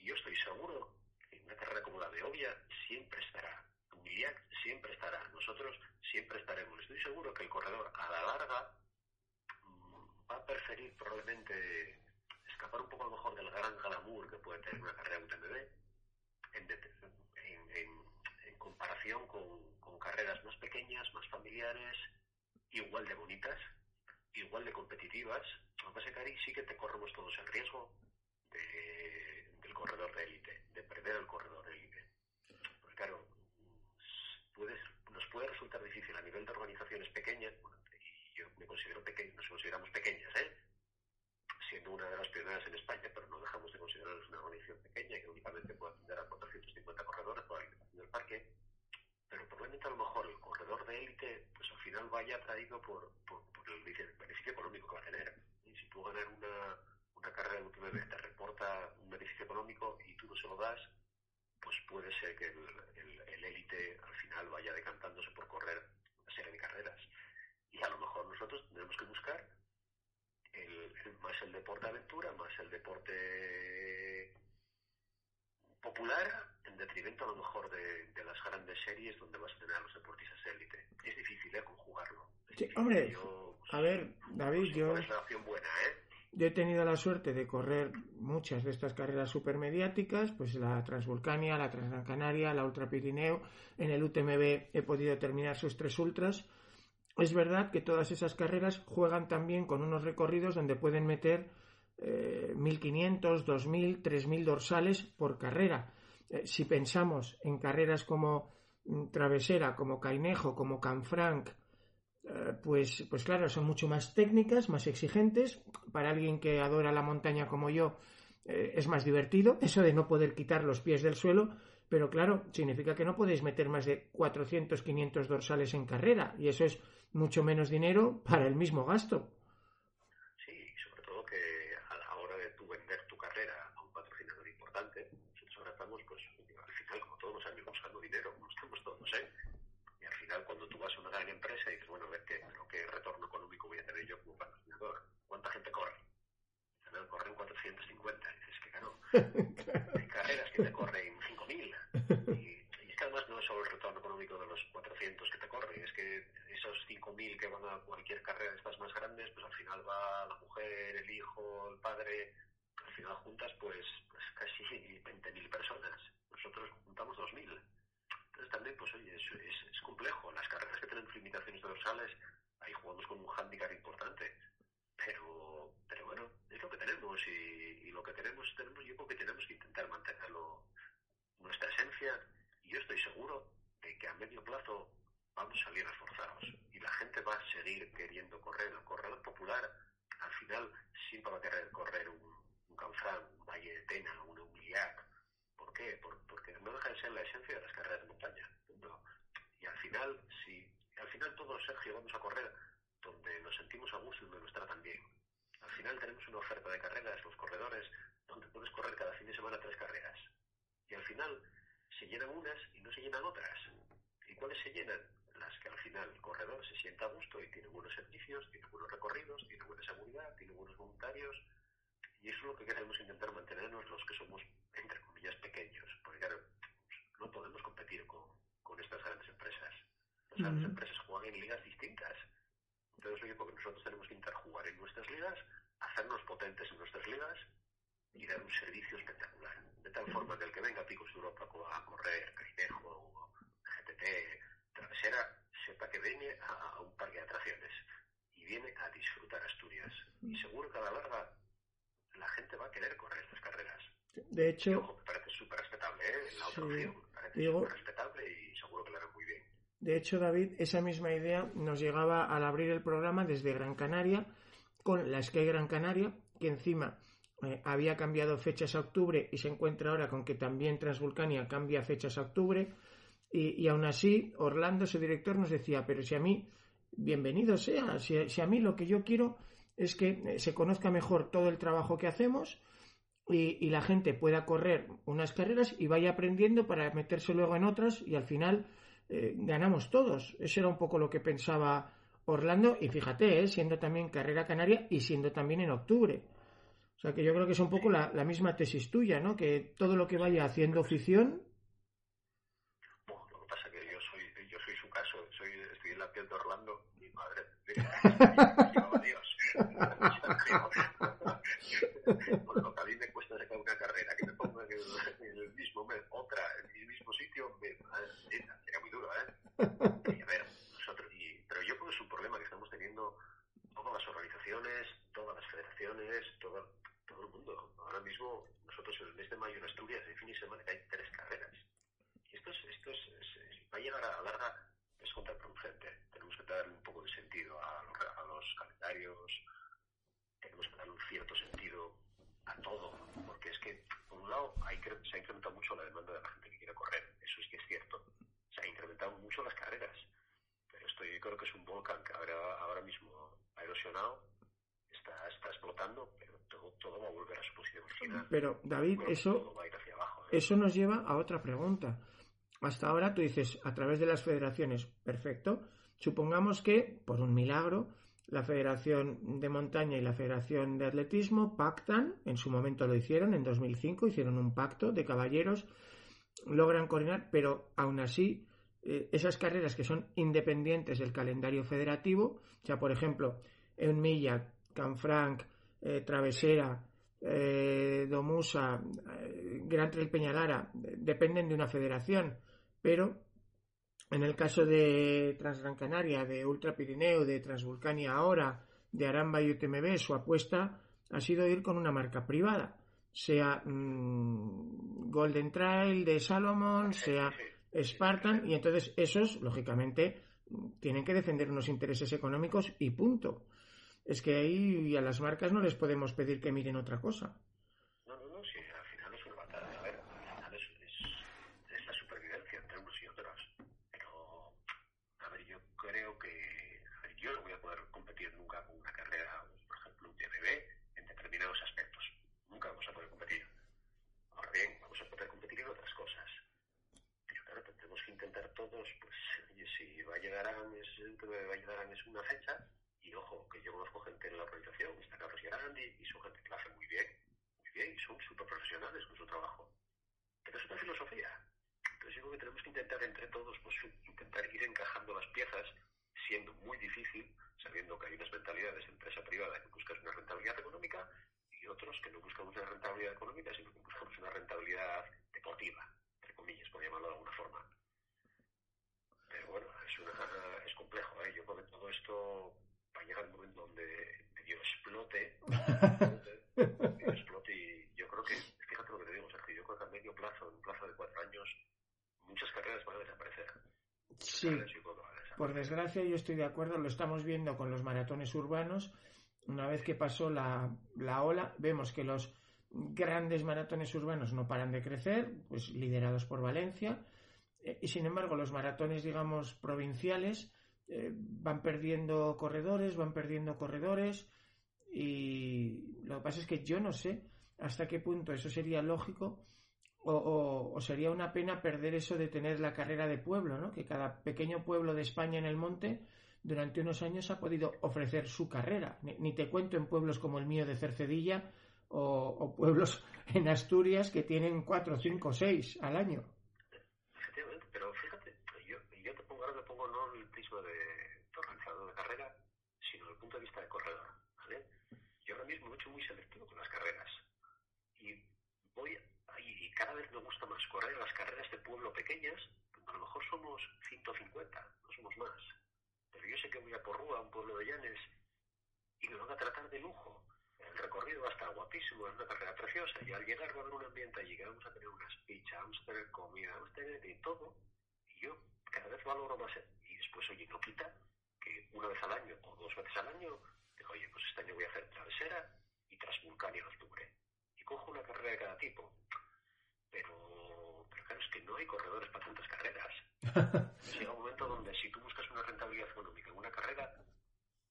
Y yo estoy seguro que una carrera como la de Obvia siempre estará. Humiliac siempre estará. Nosotros siempre estaremos. Estoy seguro que el corredor a la larga va a preferir probablemente escapar un poco a lo mejor del gran glamour que puede tener una carrera UTMB en, en, en comparación con, carreras más pequeñas, más familiares, igual de bonitas, igual de competitivas. Lo que pasa es que ahí sí que te corremos todos el riesgo del corredor de élite, de perder el corredor de élite. Porque claro, nos puede resultar difícil a nivel de organizaciones pequeñas, me considero pequeño, nos consideramos pequeñas, ¿eh? siendo una de las pioneras en España, pero no dejamos de considerarnos una organización pequeña que únicamente puede atender a 450 corredores por la del parque pero probablemente a lo mejor el corredor de élite, pues al final vaya atraído por, por, el beneficio económico que va a tener. Y si tú ganar una, una carrera de UTMB te reporta un beneficio económico y tú no se lo das, pues puede ser que el élite al final vaya decantándose por correr una serie de carreras. Y a lo mejor nosotros tendremos que buscar el, más el deporte aventura, más el deporte popular en detrimento a lo mejor de, las grandes series donde vas a tener a los deportistas élite. Es difícil, ¿eh? Conjugarlo. sí, hombre, a ver, David, yo... buena, ¿eh? Yo he tenido la suerte de correr muchas de estas carreras supermediáticas, pues la Transvulcania, la Transgran Canaria, la Ultra Pirineo. En el UTMB he podido terminar sus tres ultras. Es verdad que todas esas carreras juegan también con unos recorridos donde pueden meter 1.500, 2.000, 3.000 dorsales por carrera. Eh, si pensamos en carreras como mm, Travesera, como Cainejo, como Canfranc, eh, pues, pues claro, son mucho más técnicas, más exigentes. Para alguien que adora la montaña como yo, eh, es más divertido eso de no poder quitar los pies del suelo, pero claro, significa que no podéis meter más de 400, 500 dorsales en carrera y eso es mucho menos dinero para el mismo gasto. empresa y dices, bueno, a ver qué, qué retorno económico voy a tener yo como patrocinador. ¿Cuánta gente corre? Corren 450. Y dices que claro, hay carreras que te corren 5.000. Y, y es que además no es solo el retorno económico de los 400 que te corren, es que esos 5.000 que van a cualquier carrera de estas más grandes, pues al final va la mujer, el hijo, el padre, al final juntas pues, pues casi 20.000 personas. Nosotros juntamos 2.000 también, pues oye, es, es, complejo. Las carreras que tienen limitaciones dorsales, ahí jugamos con un hándicap importante. Pero, pero bueno, es lo que tenemos y, lo que tenemos, tenemos, yo creo que tenemos que intentar mantenerlo, nuestra esencia. Y yo estoy seguro de que a medio plazo vamos a salir reforzados y la gente va a seguir queriendo correr. El corredor popular al final siempre va a querer correr un, un Canfrán, un Valle de Tena, un Ugliac. ¿Por qué? Porque no deja de ser la esencia de las carreras de montaña. Y al final, si al final todos, Sergio, vamos a correr donde nos sentimos a gusto y donde nos tratan bien. Al final tenemos una oferta de carreras, los corredores, donde puedes correr cada fin de semana tres carreras. Y al final se llenan unas y no se llenan otras. ¿Y cuáles se llenan? Que al final el corredor se sienta a gusto y tiene buenos servicios, tiene buenos recorridos, tiene buena seguridad, tiene buenos voluntarios. Y eso es lo que queremos intentar mantenernos los que somos, entre comillas, pequeños. Porque claro, no podemos competir con, con estas grandes empresas. Las grandes empresas juegan en ligas distintas. Entonces, oye, porque nosotros tenemos que intentar jugar en nuestras ligas, hacernos potentes en nuestras ligas y dar un servicio espectacular. De tal forma que el que venga a Picos Europa a correr Cainejo, GTT, Travesera, sepa que viene a, un parque de atracciones y viene a disfrutar Asturias. Y seguro que a la larga la gente va a querer correr estas carreras. De hecho, me parece súper respetable, ¿eh? La otra opción, me parece súper respetable y seguro que lo harán muy bien. De hecho, David, esa misma idea nos llegaba al abrir el programa desde Gran Canaria con la Sky Gran Canaria, que encima eh, había cambiado fechas a octubre y se encuentra ahora con que también Transvulcania cambia fechas a octubre. Y, aún así, Orlando, su director, nos decía, pero si a mí, bienvenido sea, si, si, a mí lo que yo quiero es que eh, se conozca mejor todo el trabajo que hacemos y, y la gente pueda correr unas carreras y vaya aprendiendo para meterse luego en otras y al final eh, ganamos todos. Eso era un poco lo que pensaba Orlando y fíjate, siendo también carrera canaria y siendo también en octubre. O sea que yo creo que es un poco la, la misma tesis tuya, ¿no? Que todo lo que vaya haciendo ficción. Bueno, lo que pasa es que yo soy, yo soy su caso, soy, en de Orlando, mi madre. Dios. A mí me cuesta sacar una carrera, que me ponga en el, mismo mes, otra, en el mismo sitio, me, muy duro, ¿eh? A ver, nosotros, y, pero yo creo que es un problema que estamos teniendo todas las organizaciones, todas las federaciones, todo, todo el mundo. Ahora mismo, nosotros en el mes de mayo en Asturias, el fin de semana, hay tres carreras. Y esto, es, esto es, va a llegar a la larga, es contraproducente. Que darle un poco de sentido a los, a los calendarios, tenemos que darle un cierto sentido a todo, porque es que, por un lado, hay, se ha incrementado mucho la demanda de la gente que quiere correr, eso es que es cierto. Se ha incrementado mucho las carreras, pero esto yo creo que es un volcán que ahora, ahora mismo ha erosionado está, está explotando, pero todo, va a volver a su posición original. Pero, David, eso, ¿eh? eso nos lleva a otra pregunta. Hasta ahora tú dices, a través de las federaciones, perfecto. Supongamos que, por un milagro, la Federación de Montaña y la Federación de Atletismo pactan, en su momento lo hicieron, en 2005 hicieron un pacto de caballeros, logran coordinar, pero aún así eh, esas carreras que son independientes del calendario federativo, o sea, por ejemplo, en Milla Canfranc, eh, Travesera, eh, Domusa, Gran Trail Peñalara, dependen de una federación, pero en el caso de Transgran Canaria, de Ultra Pirineo, de Transvulcania ahora, de Aramba y UTMB, su apuesta ha sido ir con una marca privada, sea mm, Golden Trail de Salomon, sea Spartan, y entonces esos, lógicamente, tienen que defender unos intereses económicos y punto. Es que ahí a las marcas no les podemos pedir que miren otra cosa. No, no, no, sí, al final es una batalla. A ver, al final es, es, es la supervivencia entre unos y otros. Pero, a ver, yo creo que a ver, yo no voy a poder competir nunca con una carrera, por ejemplo, un TMB, en determinados aspectos. Nunca vamos a poder competir. Ahora bien, vamos a poder competir en otras cosas. Pero claro, tendremos que intentar todos, pues, a, es, llegar a es una fecha, y ojo, que yo conozco gente en la organización, está Carlos Gerandi, y son gente que lo hace muy bien, muy bien, y son súper profesionales con su trabajo. Pero es una filosofía. Entonces yo creo que tenemos que intentar entre todos, pues intentar ir encajando las piezas, siendo muy difícil, sabiendo que hay unas mentalidades de empresa privada que buscan una rentabilidad económica y otros que no buscan una rentabilidad económica, sino que buscamos una rentabilidad deportiva, entre comillas, por llamarlo de alguna forma. Pero bueno, es, una, es complejo. ¿eh? Yo creo que todo esto va a llegar un momento donde medio explote, explote y yo creo que, fíjate lo que te digo, Sergio, yo creo que a medio plazo, en un plazo de cuatro años, muchas carreras van a desaparecer. Sí, por desgracia yo estoy de acuerdo, lo estamos viendo con los maratones urbanos. Una vez que pasó la, la ola, vemos que los grandes maratones urbanos no paran de crecer, pues liderados por Valencia, eh, y sin embargo los maratones, digamos, provinciales eh, van perdiendo corredores, van perdiendo corredores, y lo que pasa es que yo no sé hasta qué punto eso sería lógico o, sería una pena perder eso de tener la carrera de pueblo, ¿no? Que cada pequeño pueblo de España en el monte durante unos años ha podido ofrecer su carrera. Ni, te cuento en pueblos como el mío de Cercedilla o, pueblos en Asturias que tienen cuatro, cinco, seis al año. Efectivamente, pero fíjate, yo, yo te pongo, ahora me pongo de, organizador de carrera, sino el punto de vista de corredor. ¿vale? Yo ahora mismo he hecho muy selectivo con las carreras y voy y cada vez me gusta más correr las carreras de pueblo pequeñas, a lo mejor somos 150, no somos más. Pero yo sé que voy a Porrúa, un pueblo de Llanes, y me van a tratar de lujo. El recorrido va a estar guapísimo, es una carrera preciosa, y al llegar va a haber un ambiente allí que vamos a tener unas pizzas, vamos a tener comida, vamos a tener de todo, y yo cada vez valoro más. Después, oye, no quita que una vez al año o dos veces al año, digo, oye, pues este año voy a hacer travesera y Transvulcania en octubre. Y cojo una carrera de cada tipo pero, pero claro, es que no hay corredores para tantas carreras. Llega un momento donde si tú buscas una rentabilidad económica en una carrera,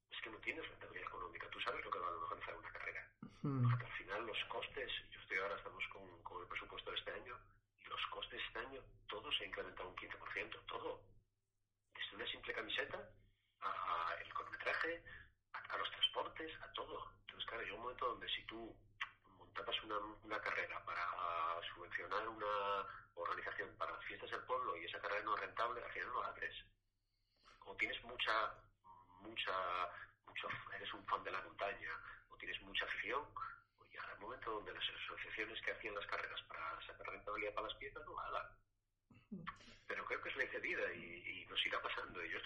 es que no tienes rentabilidad económica. Tú sabes lo que va a organizar una carrera. Porque al final los costes, yo estoy ahora, estamos con, con el presupuesto de este año, y los costes este año, todo se ha incrementado un 15%, todo. Una simple camiseta a, el cronometraje, a, los transportes, a todo. Entonces, claro, llega un momento donde si tú montabas una, una carrera para subvencionar una organización para fiestas del pueblo y esa carrera no es rentable, al final no la haces. O tienes mucha, mucha, mucho, eres un fan de la montaña, o tienes mucha afición, o ya el momento donde las asociaciones que hacían las carreras para sacar rentabilidad para las fiestas no la. Pero creo que es ley de vida y, y nos irá pasando. Y yo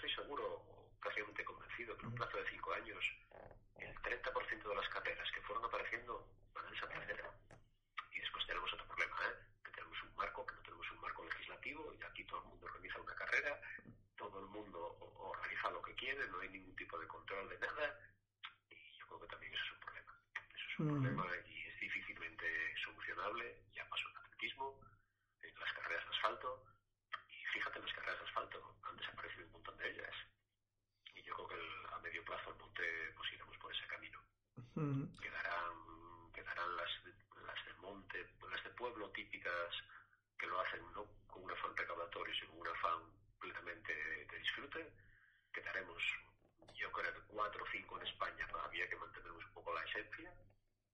5 en España todavía que mantenemos un poco la esencia.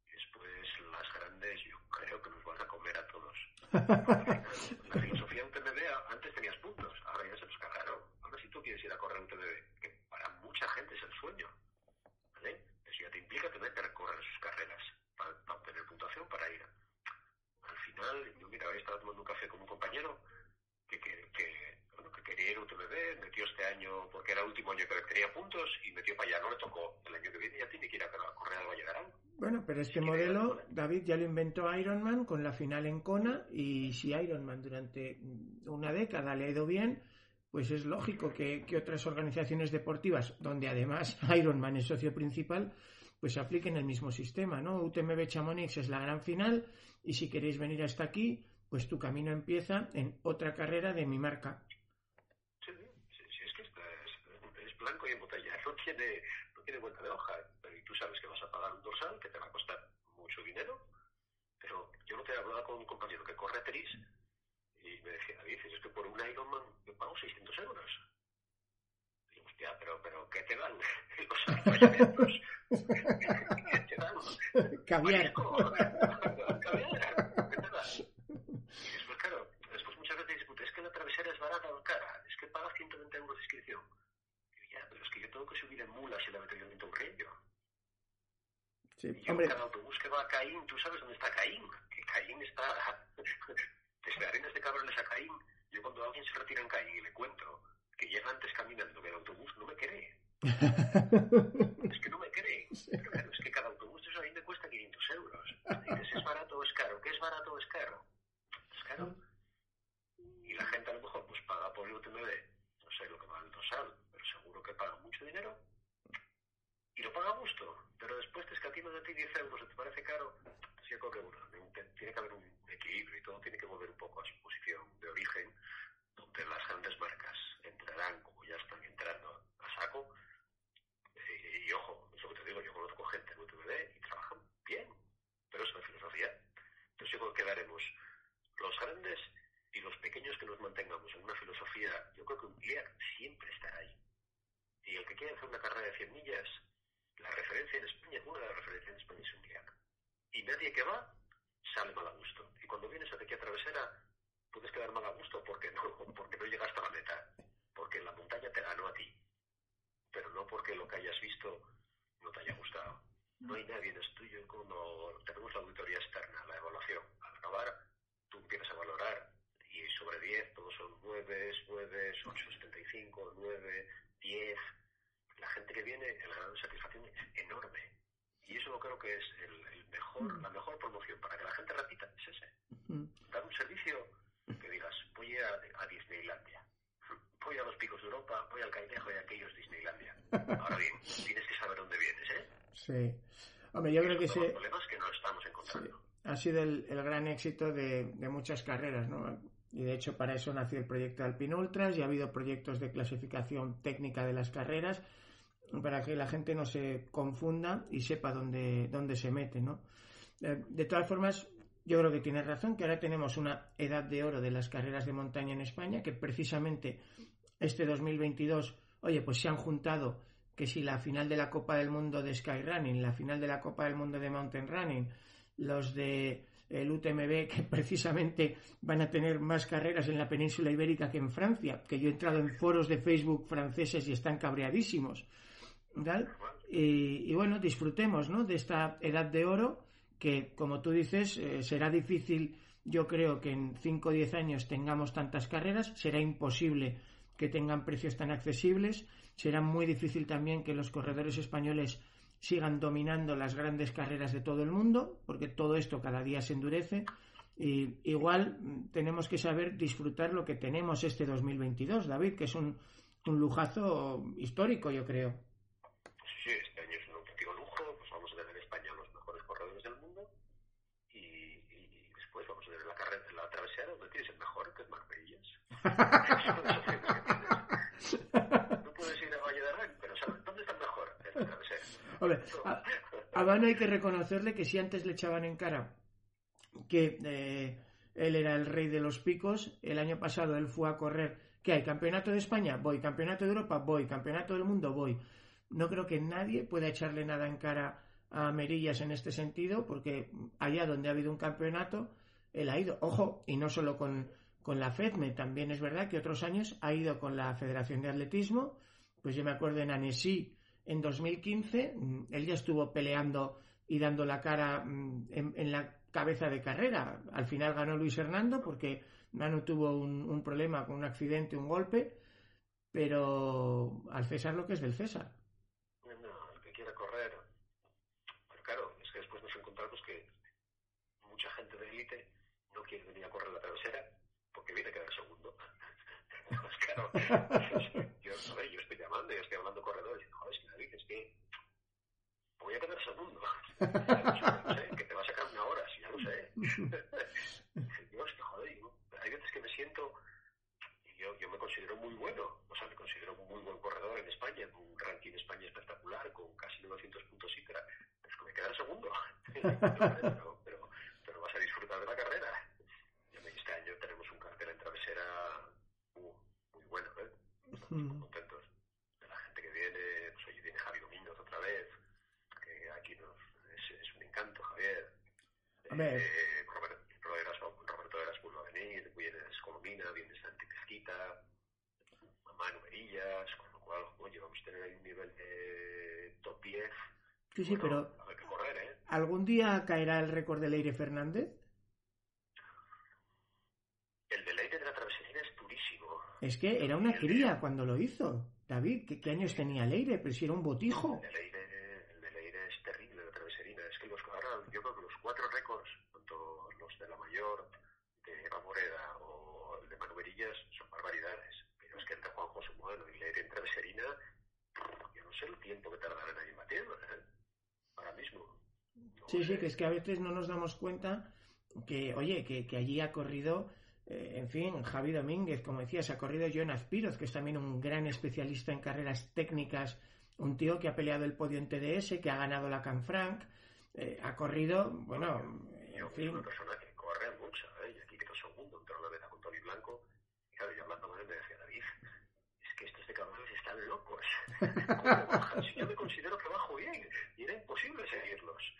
Y después las grandes yo creo que nos van a comer a todos. pero este modelo, David, ya lo inventó Ironman con la final en Kona, y si Ironman durante una década le ha ido bien, pues es lógico que, que, otras organizaciones deportivas, donde además Ironman es socio principal, pues apliquen el mismo sistema, ¿no? UTMB Chamonix es la gran final y si queréis venir hasta aquí, pues tu camino empieza en otra carrera de mi marca. Sí, sí, sí es que es, blanco y en botella, no tiene, no tiene vuelta de hoja, tú sabes que vas a pagar un dorsal que te va a costar mucho dinero, pero yo no te he hablado con un compañero que corre tris y me decía, David, es que por un Ironman yo pago 600 euros hostia, pero, pero ¿qué te dan los acompañamientos? ¿Qué te dan? Caviar. ¿Qué te dan? Y después, claro, después muchas veces dicen, es que la travesera es barata o cara, es que pagas 120 euros de inscripción. Y ya, pero es que yo tengo que subir en mulas y la meter en. Sí, y yo, hombre. cada autobús que va a Caín, tú sabes dónde está Caín, que Caín está desde Arenas de Cabrones a Caín. Yo cuando alguien se retira en Caín y le cuento que llega antes caminando que el autobús, no me cree. es que no me cree. Pero claro, es que cada autobús de eso a mí me cuesta 500 euros. Dices, ¿es barato o es caro? ¿Qué es barato o es caro? Es caro. Y la gente a lo mejor pues paga por el UTMB, no sé lo que va el dosal, pero seguro que paga mucho dinero y lo paga a gusto. Pero después te escatiman de ti 10 euros y te parece caro, yo creo que bueno, tiene que haber un equilibrio y todo tiene que volver un poco a su posición de origen, donde las grandes marcas entrarán, como ya están entrando, a saco. Eh, y, ojo, eso que te digo, yo conozco gente en UTVD y trabajan bien, pero es una filosofía. Entonces yo creo que quedaremos los grandes y los pequeños que nos mantengamos en una filosofía, yo creo que un guía siempre estará ahí. Y el que quiera hacer una carrera de 100 millas, la referencia en España, una de las referencias en España es un. Y nadie que va sale mal a gusto. Y cuando vienes a Tequia Travesera, puedes quedar mal a gusto porque no, porque no llegaste a la meta, porque la montaña te ganó a ti, pero no porque lo que hayas visto no te haya gustado. No hay nadie en estudio cuando tenemos la auditoría externa, la evaluación. Al acabar, tú empiezas a valorar y sobre 10 todos son 9, 9, 8, 75, 9, 10. La gente que viene, el grado de satisfacción es enorme. Y eso creo que es el, mejor, la mejor promoción para que la gente repita, es ese. Dar un servicio que digas, voy a, a Disneylandia, voy a los picos de Europa, voy al Cainejo y a aquellos Disneylandia. Ahora bien, tienes que saber dónde vienes, ¿eh? Sí. Hombre, yo creo que sí. problemas que no estamos encontrando. Ha sido el, el gran éxito de, de, muchas carreras, ¿no? Y de hecho para eso nació el proyecto Alpine Ultras y ha habido proyectos de clasificación técnica de las carreras para que la gente no se confunda y sepa dónde, dónde se mete, ¿no? Eh, de todas formas, yo creo que tienes razón, que ahora tenemos una edad de oro de las carreras de montaña en España, que precisamente este 2022, oye, pues se han juntado que si la final de la Copa del Mundo de Skyrunning, la final de la Copa del Mundo de Mountain Running, los de el UTMB, que precisamente van a tener más carreras en la península ibérica que en Francia, que yo he entrado en foros de Facebook franceses y están cabreadísimos. Y, bueno, disfrutemos ¿no? de esta edad de oro que, como tú dices, eh, será difícil, yo creo que en 5 o 10 años tengamos tantas carreras, será imposible que tengan precios tan accesibles, será muy difícil también que los corredores españoles sigan dominando las grandes carreras de todo el mundo, porque todo esto cada día se endurece. Y igual mm, tenemos que saber disfrutar lo que tenemos este 2022, David, que es un, un lujazo histórico, yo creo. Sí, este año es un auténtico lujo, pues vamos a tener en España los mejores corredores del mundo y, después vamos a tener la carrera, la travesera donde tienes el mejor, que es Marbellas. No a. Hombre, hay que reconocerle que si antes le echaban en cara que eh, él era el rey de los picos, el año pasado él fue a correr, ¿qué hay? ¿Campeonato de España? Voy. ¿Campeonato de Europa? Voy. ¿Campeonato del mundo? Voy no creo que nadie pueda echarle nada en cara a Merillas en este sentido, porque allá donde ha habido un campeonato, él ha ido. Ojo, y no solo con, con la FEDME, también es verdad que otros años ha ido con la Federación de Atletismo. Pues yo me acuerdo en Annecy en 2015, mm, él ya estuvo peleando y dando la cara mm, en, la cabeza de carrera. Al final ganó Luis Hernando porque Manu tuvo un, problema con un accidente, un golpe, pero al César lo que es del César. mucha gente de élite no quiere venir a correr la travesera porque viene a quedar segundo. pues claro, yo, yo estoy llamando, yo estoy hablando corredores y joder, si me dices que voy a quedar segundo. Que te va a sacar una hora, si ya lo sé. yo, es que joder, hay veces que me siento, yo, yo me considero muy bueno, o sea, me considero un muy buen corredor en España, en un ranking España espectacular, con casi 900 puntos y pero es que me quedar segundo. pero, pero vas a disfrutar de la carrera. Este año tenemos un cartel en travesera uh, muy bueno, ¿eh? Muy contentos de la gente que viene. Pues hoy viene Javi Domínguez otra vez, que aquí nos, es, un encanto, Javier. Eh, Roberto, Roberto Eras vuelve a venir, vienes Colomina, vienes Santi Pesquita, Manu Merillas, con lo cual, oye, vamos a tener ahí un nivel de top 10. Sí, sí, pero ¿eh? ¿Algún día caerá el récord de Leire Fernández? El de Leire de la traveserina es durísimo. Es que era una cría cuando lo hizo. David, ¿qué, años tenía Leire? Pero si era un botijo. El de Leire, el de Leire es terrible, la traveserina. Es que los, ahora, yo creo que los cuatro récords, tanto los de la mayor, de Eva Moreda o el de Manuerillas, son barbaridades. Pero es que el de Juan José Modelo y Leire en traveserina, yo no sé el tiempo que tardarán ahí en batirlo. ¿eh? ahora mismo. Sí, sí, que es que a veces no nos damos cuenta que, oye, que, que allí ha corrido, eh, en fin, Javi Domínguez, como decías, ha corrido Jonas Piroz, que es también un gran especialista en carreras técnicas, un tío que ha peleado el podio en TDS, que ha ganado la Canfranc, eh, ha corrido, bueno, en fin. Una persona que corre mucho, ¿eh? Y aquí que segundo, entró la vez con Tony Blanco, y claro, yo hablando con él me decía, David, es que estos de cabrones están locos. ¿Cómo bajas? Yo me considero que bajo bien, y era imposible seguirlos.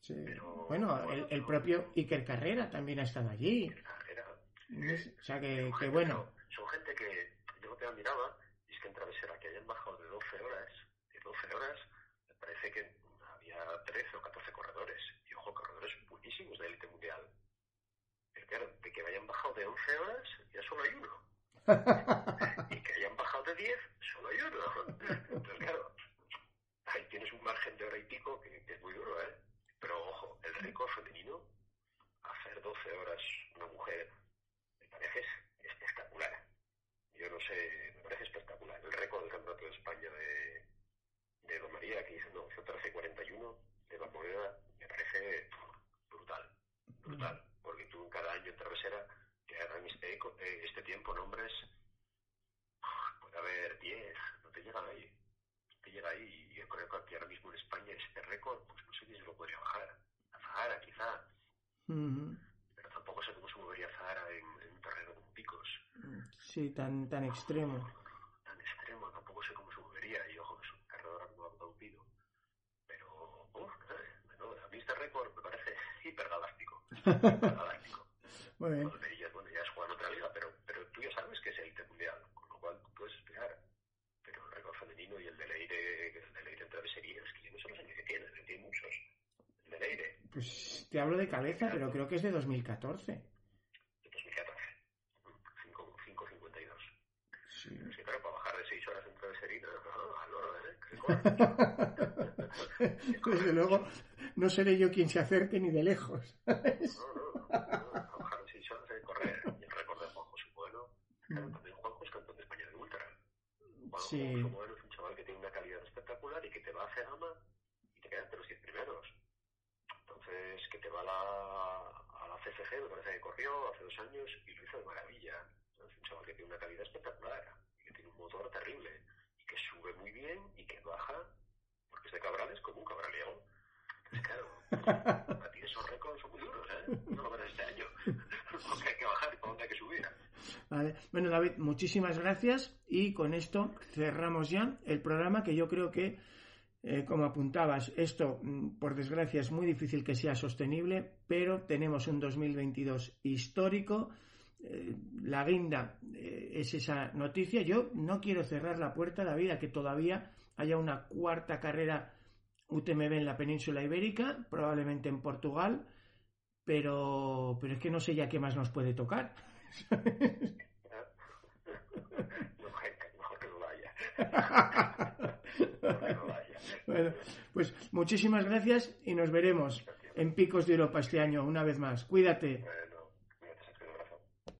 Sí. Pero, bueno, el, el, propio Iker Carrera también ha estado allí. Iker. O sea que, que bueno. Son gente que yo lo que admiraba es que en travesera que hayan bajado de 12 horas, de 12 horas, me parece que había 13 o 14 corredores. Y ojo, corredores buenísimos de élite mundial. Pero claro, de que hayan bajado de 11 horas, ya solo hay uno. y que hayan bajado de 10, solo hay uno. Entonces, claro, ahí tienes un margen de hora y pico que, que es muy duro, ¿eh? Pero ojo, el récord femenino, hacer 12 horas una mujer, parece espectacular. Yo no sé, me parece espectacular. El récord del Campeonato de España de, de Don María, que hizo, no, hizo 13.41 de la moneda, me parece brutal, brutal. Porque tú cada año en travesera que hagan este, este tiempo nombres, puede haber 10, no te llegan ahí. No te llega ahí. Y yo creo que ahora mismo en España este récord, pues no sé si se lo podría bajar. A Zahara, quizá. Uh -huh. Pero tampoco sé cómo se movería Zahara en, en, un terreno con picos. Sí, tan, tan extremo. Tan extremo, tampoco sé cómo se movería. Y ojo, que es un cargador como autopido. Pero, uh, bueno, a mí este récord me parece hipergaláctico. hipergaláctico. Muy bien. Bueno, ellas, otra liga, pero, pero tú ya sabes que es élite mundial, con lo cual tú puedes esperar. Pero el récord femenino y el de Leire, el de Leire en travesería, es que yo no sé los años que tiene, tiene muchos. El de Leire. Pues te hablo de cabeza, pero creo que es de 2014. De 2014. 5.52. Sí. Es que claro, para bajar de 6 horas en travesería, no, al oro, ¿eh? Desde luego, no seré yo quien se acerque ni de lejos. no, no, no, de 6 horas hay que correr. Y el récord de Juanjo Subueno, claro, también Juanjo es campeón de España de ultra. Juanjo Sí. Subueno es un chaval que tiene una calidad espectacular y que te va a Cegama y te queda entre los 10 primeros. Entonces, que te va a la, a la CFG, me parece que corrió hace dos años y lo hizo de maravilla. Es un chaval que tiene una calidad espectacular y que tiene un motor terrible que sube muy bien y que baja, porque es de Cabrales como un cabraliego. Entonces, claro, para ti esos récords son muy duros, ¿eh? No lo verás este año. Porque hay que bajar y para dónde hay que subir. Vale. Bueno, David, muchísimas gracias y con esto cerramos ya el programa que yo creo que, eh, como apuntabas, esto, mm, por desgracia, es muy difícil que sea sostenible, pero tenemos un 2022 histórico. Eh, la guinda eh, es esa noticia. Yo no quiero cerrar la puerta, a que todavía haya una cuarta carrera UTMB en la península ibérica, probablemente en Portugal, pero, pero es que no sé ya qué más nos puede tocar. Bueno, pues muchísimas gracias y nos veremos en Picos de Europa este año una vez más. Cuídate.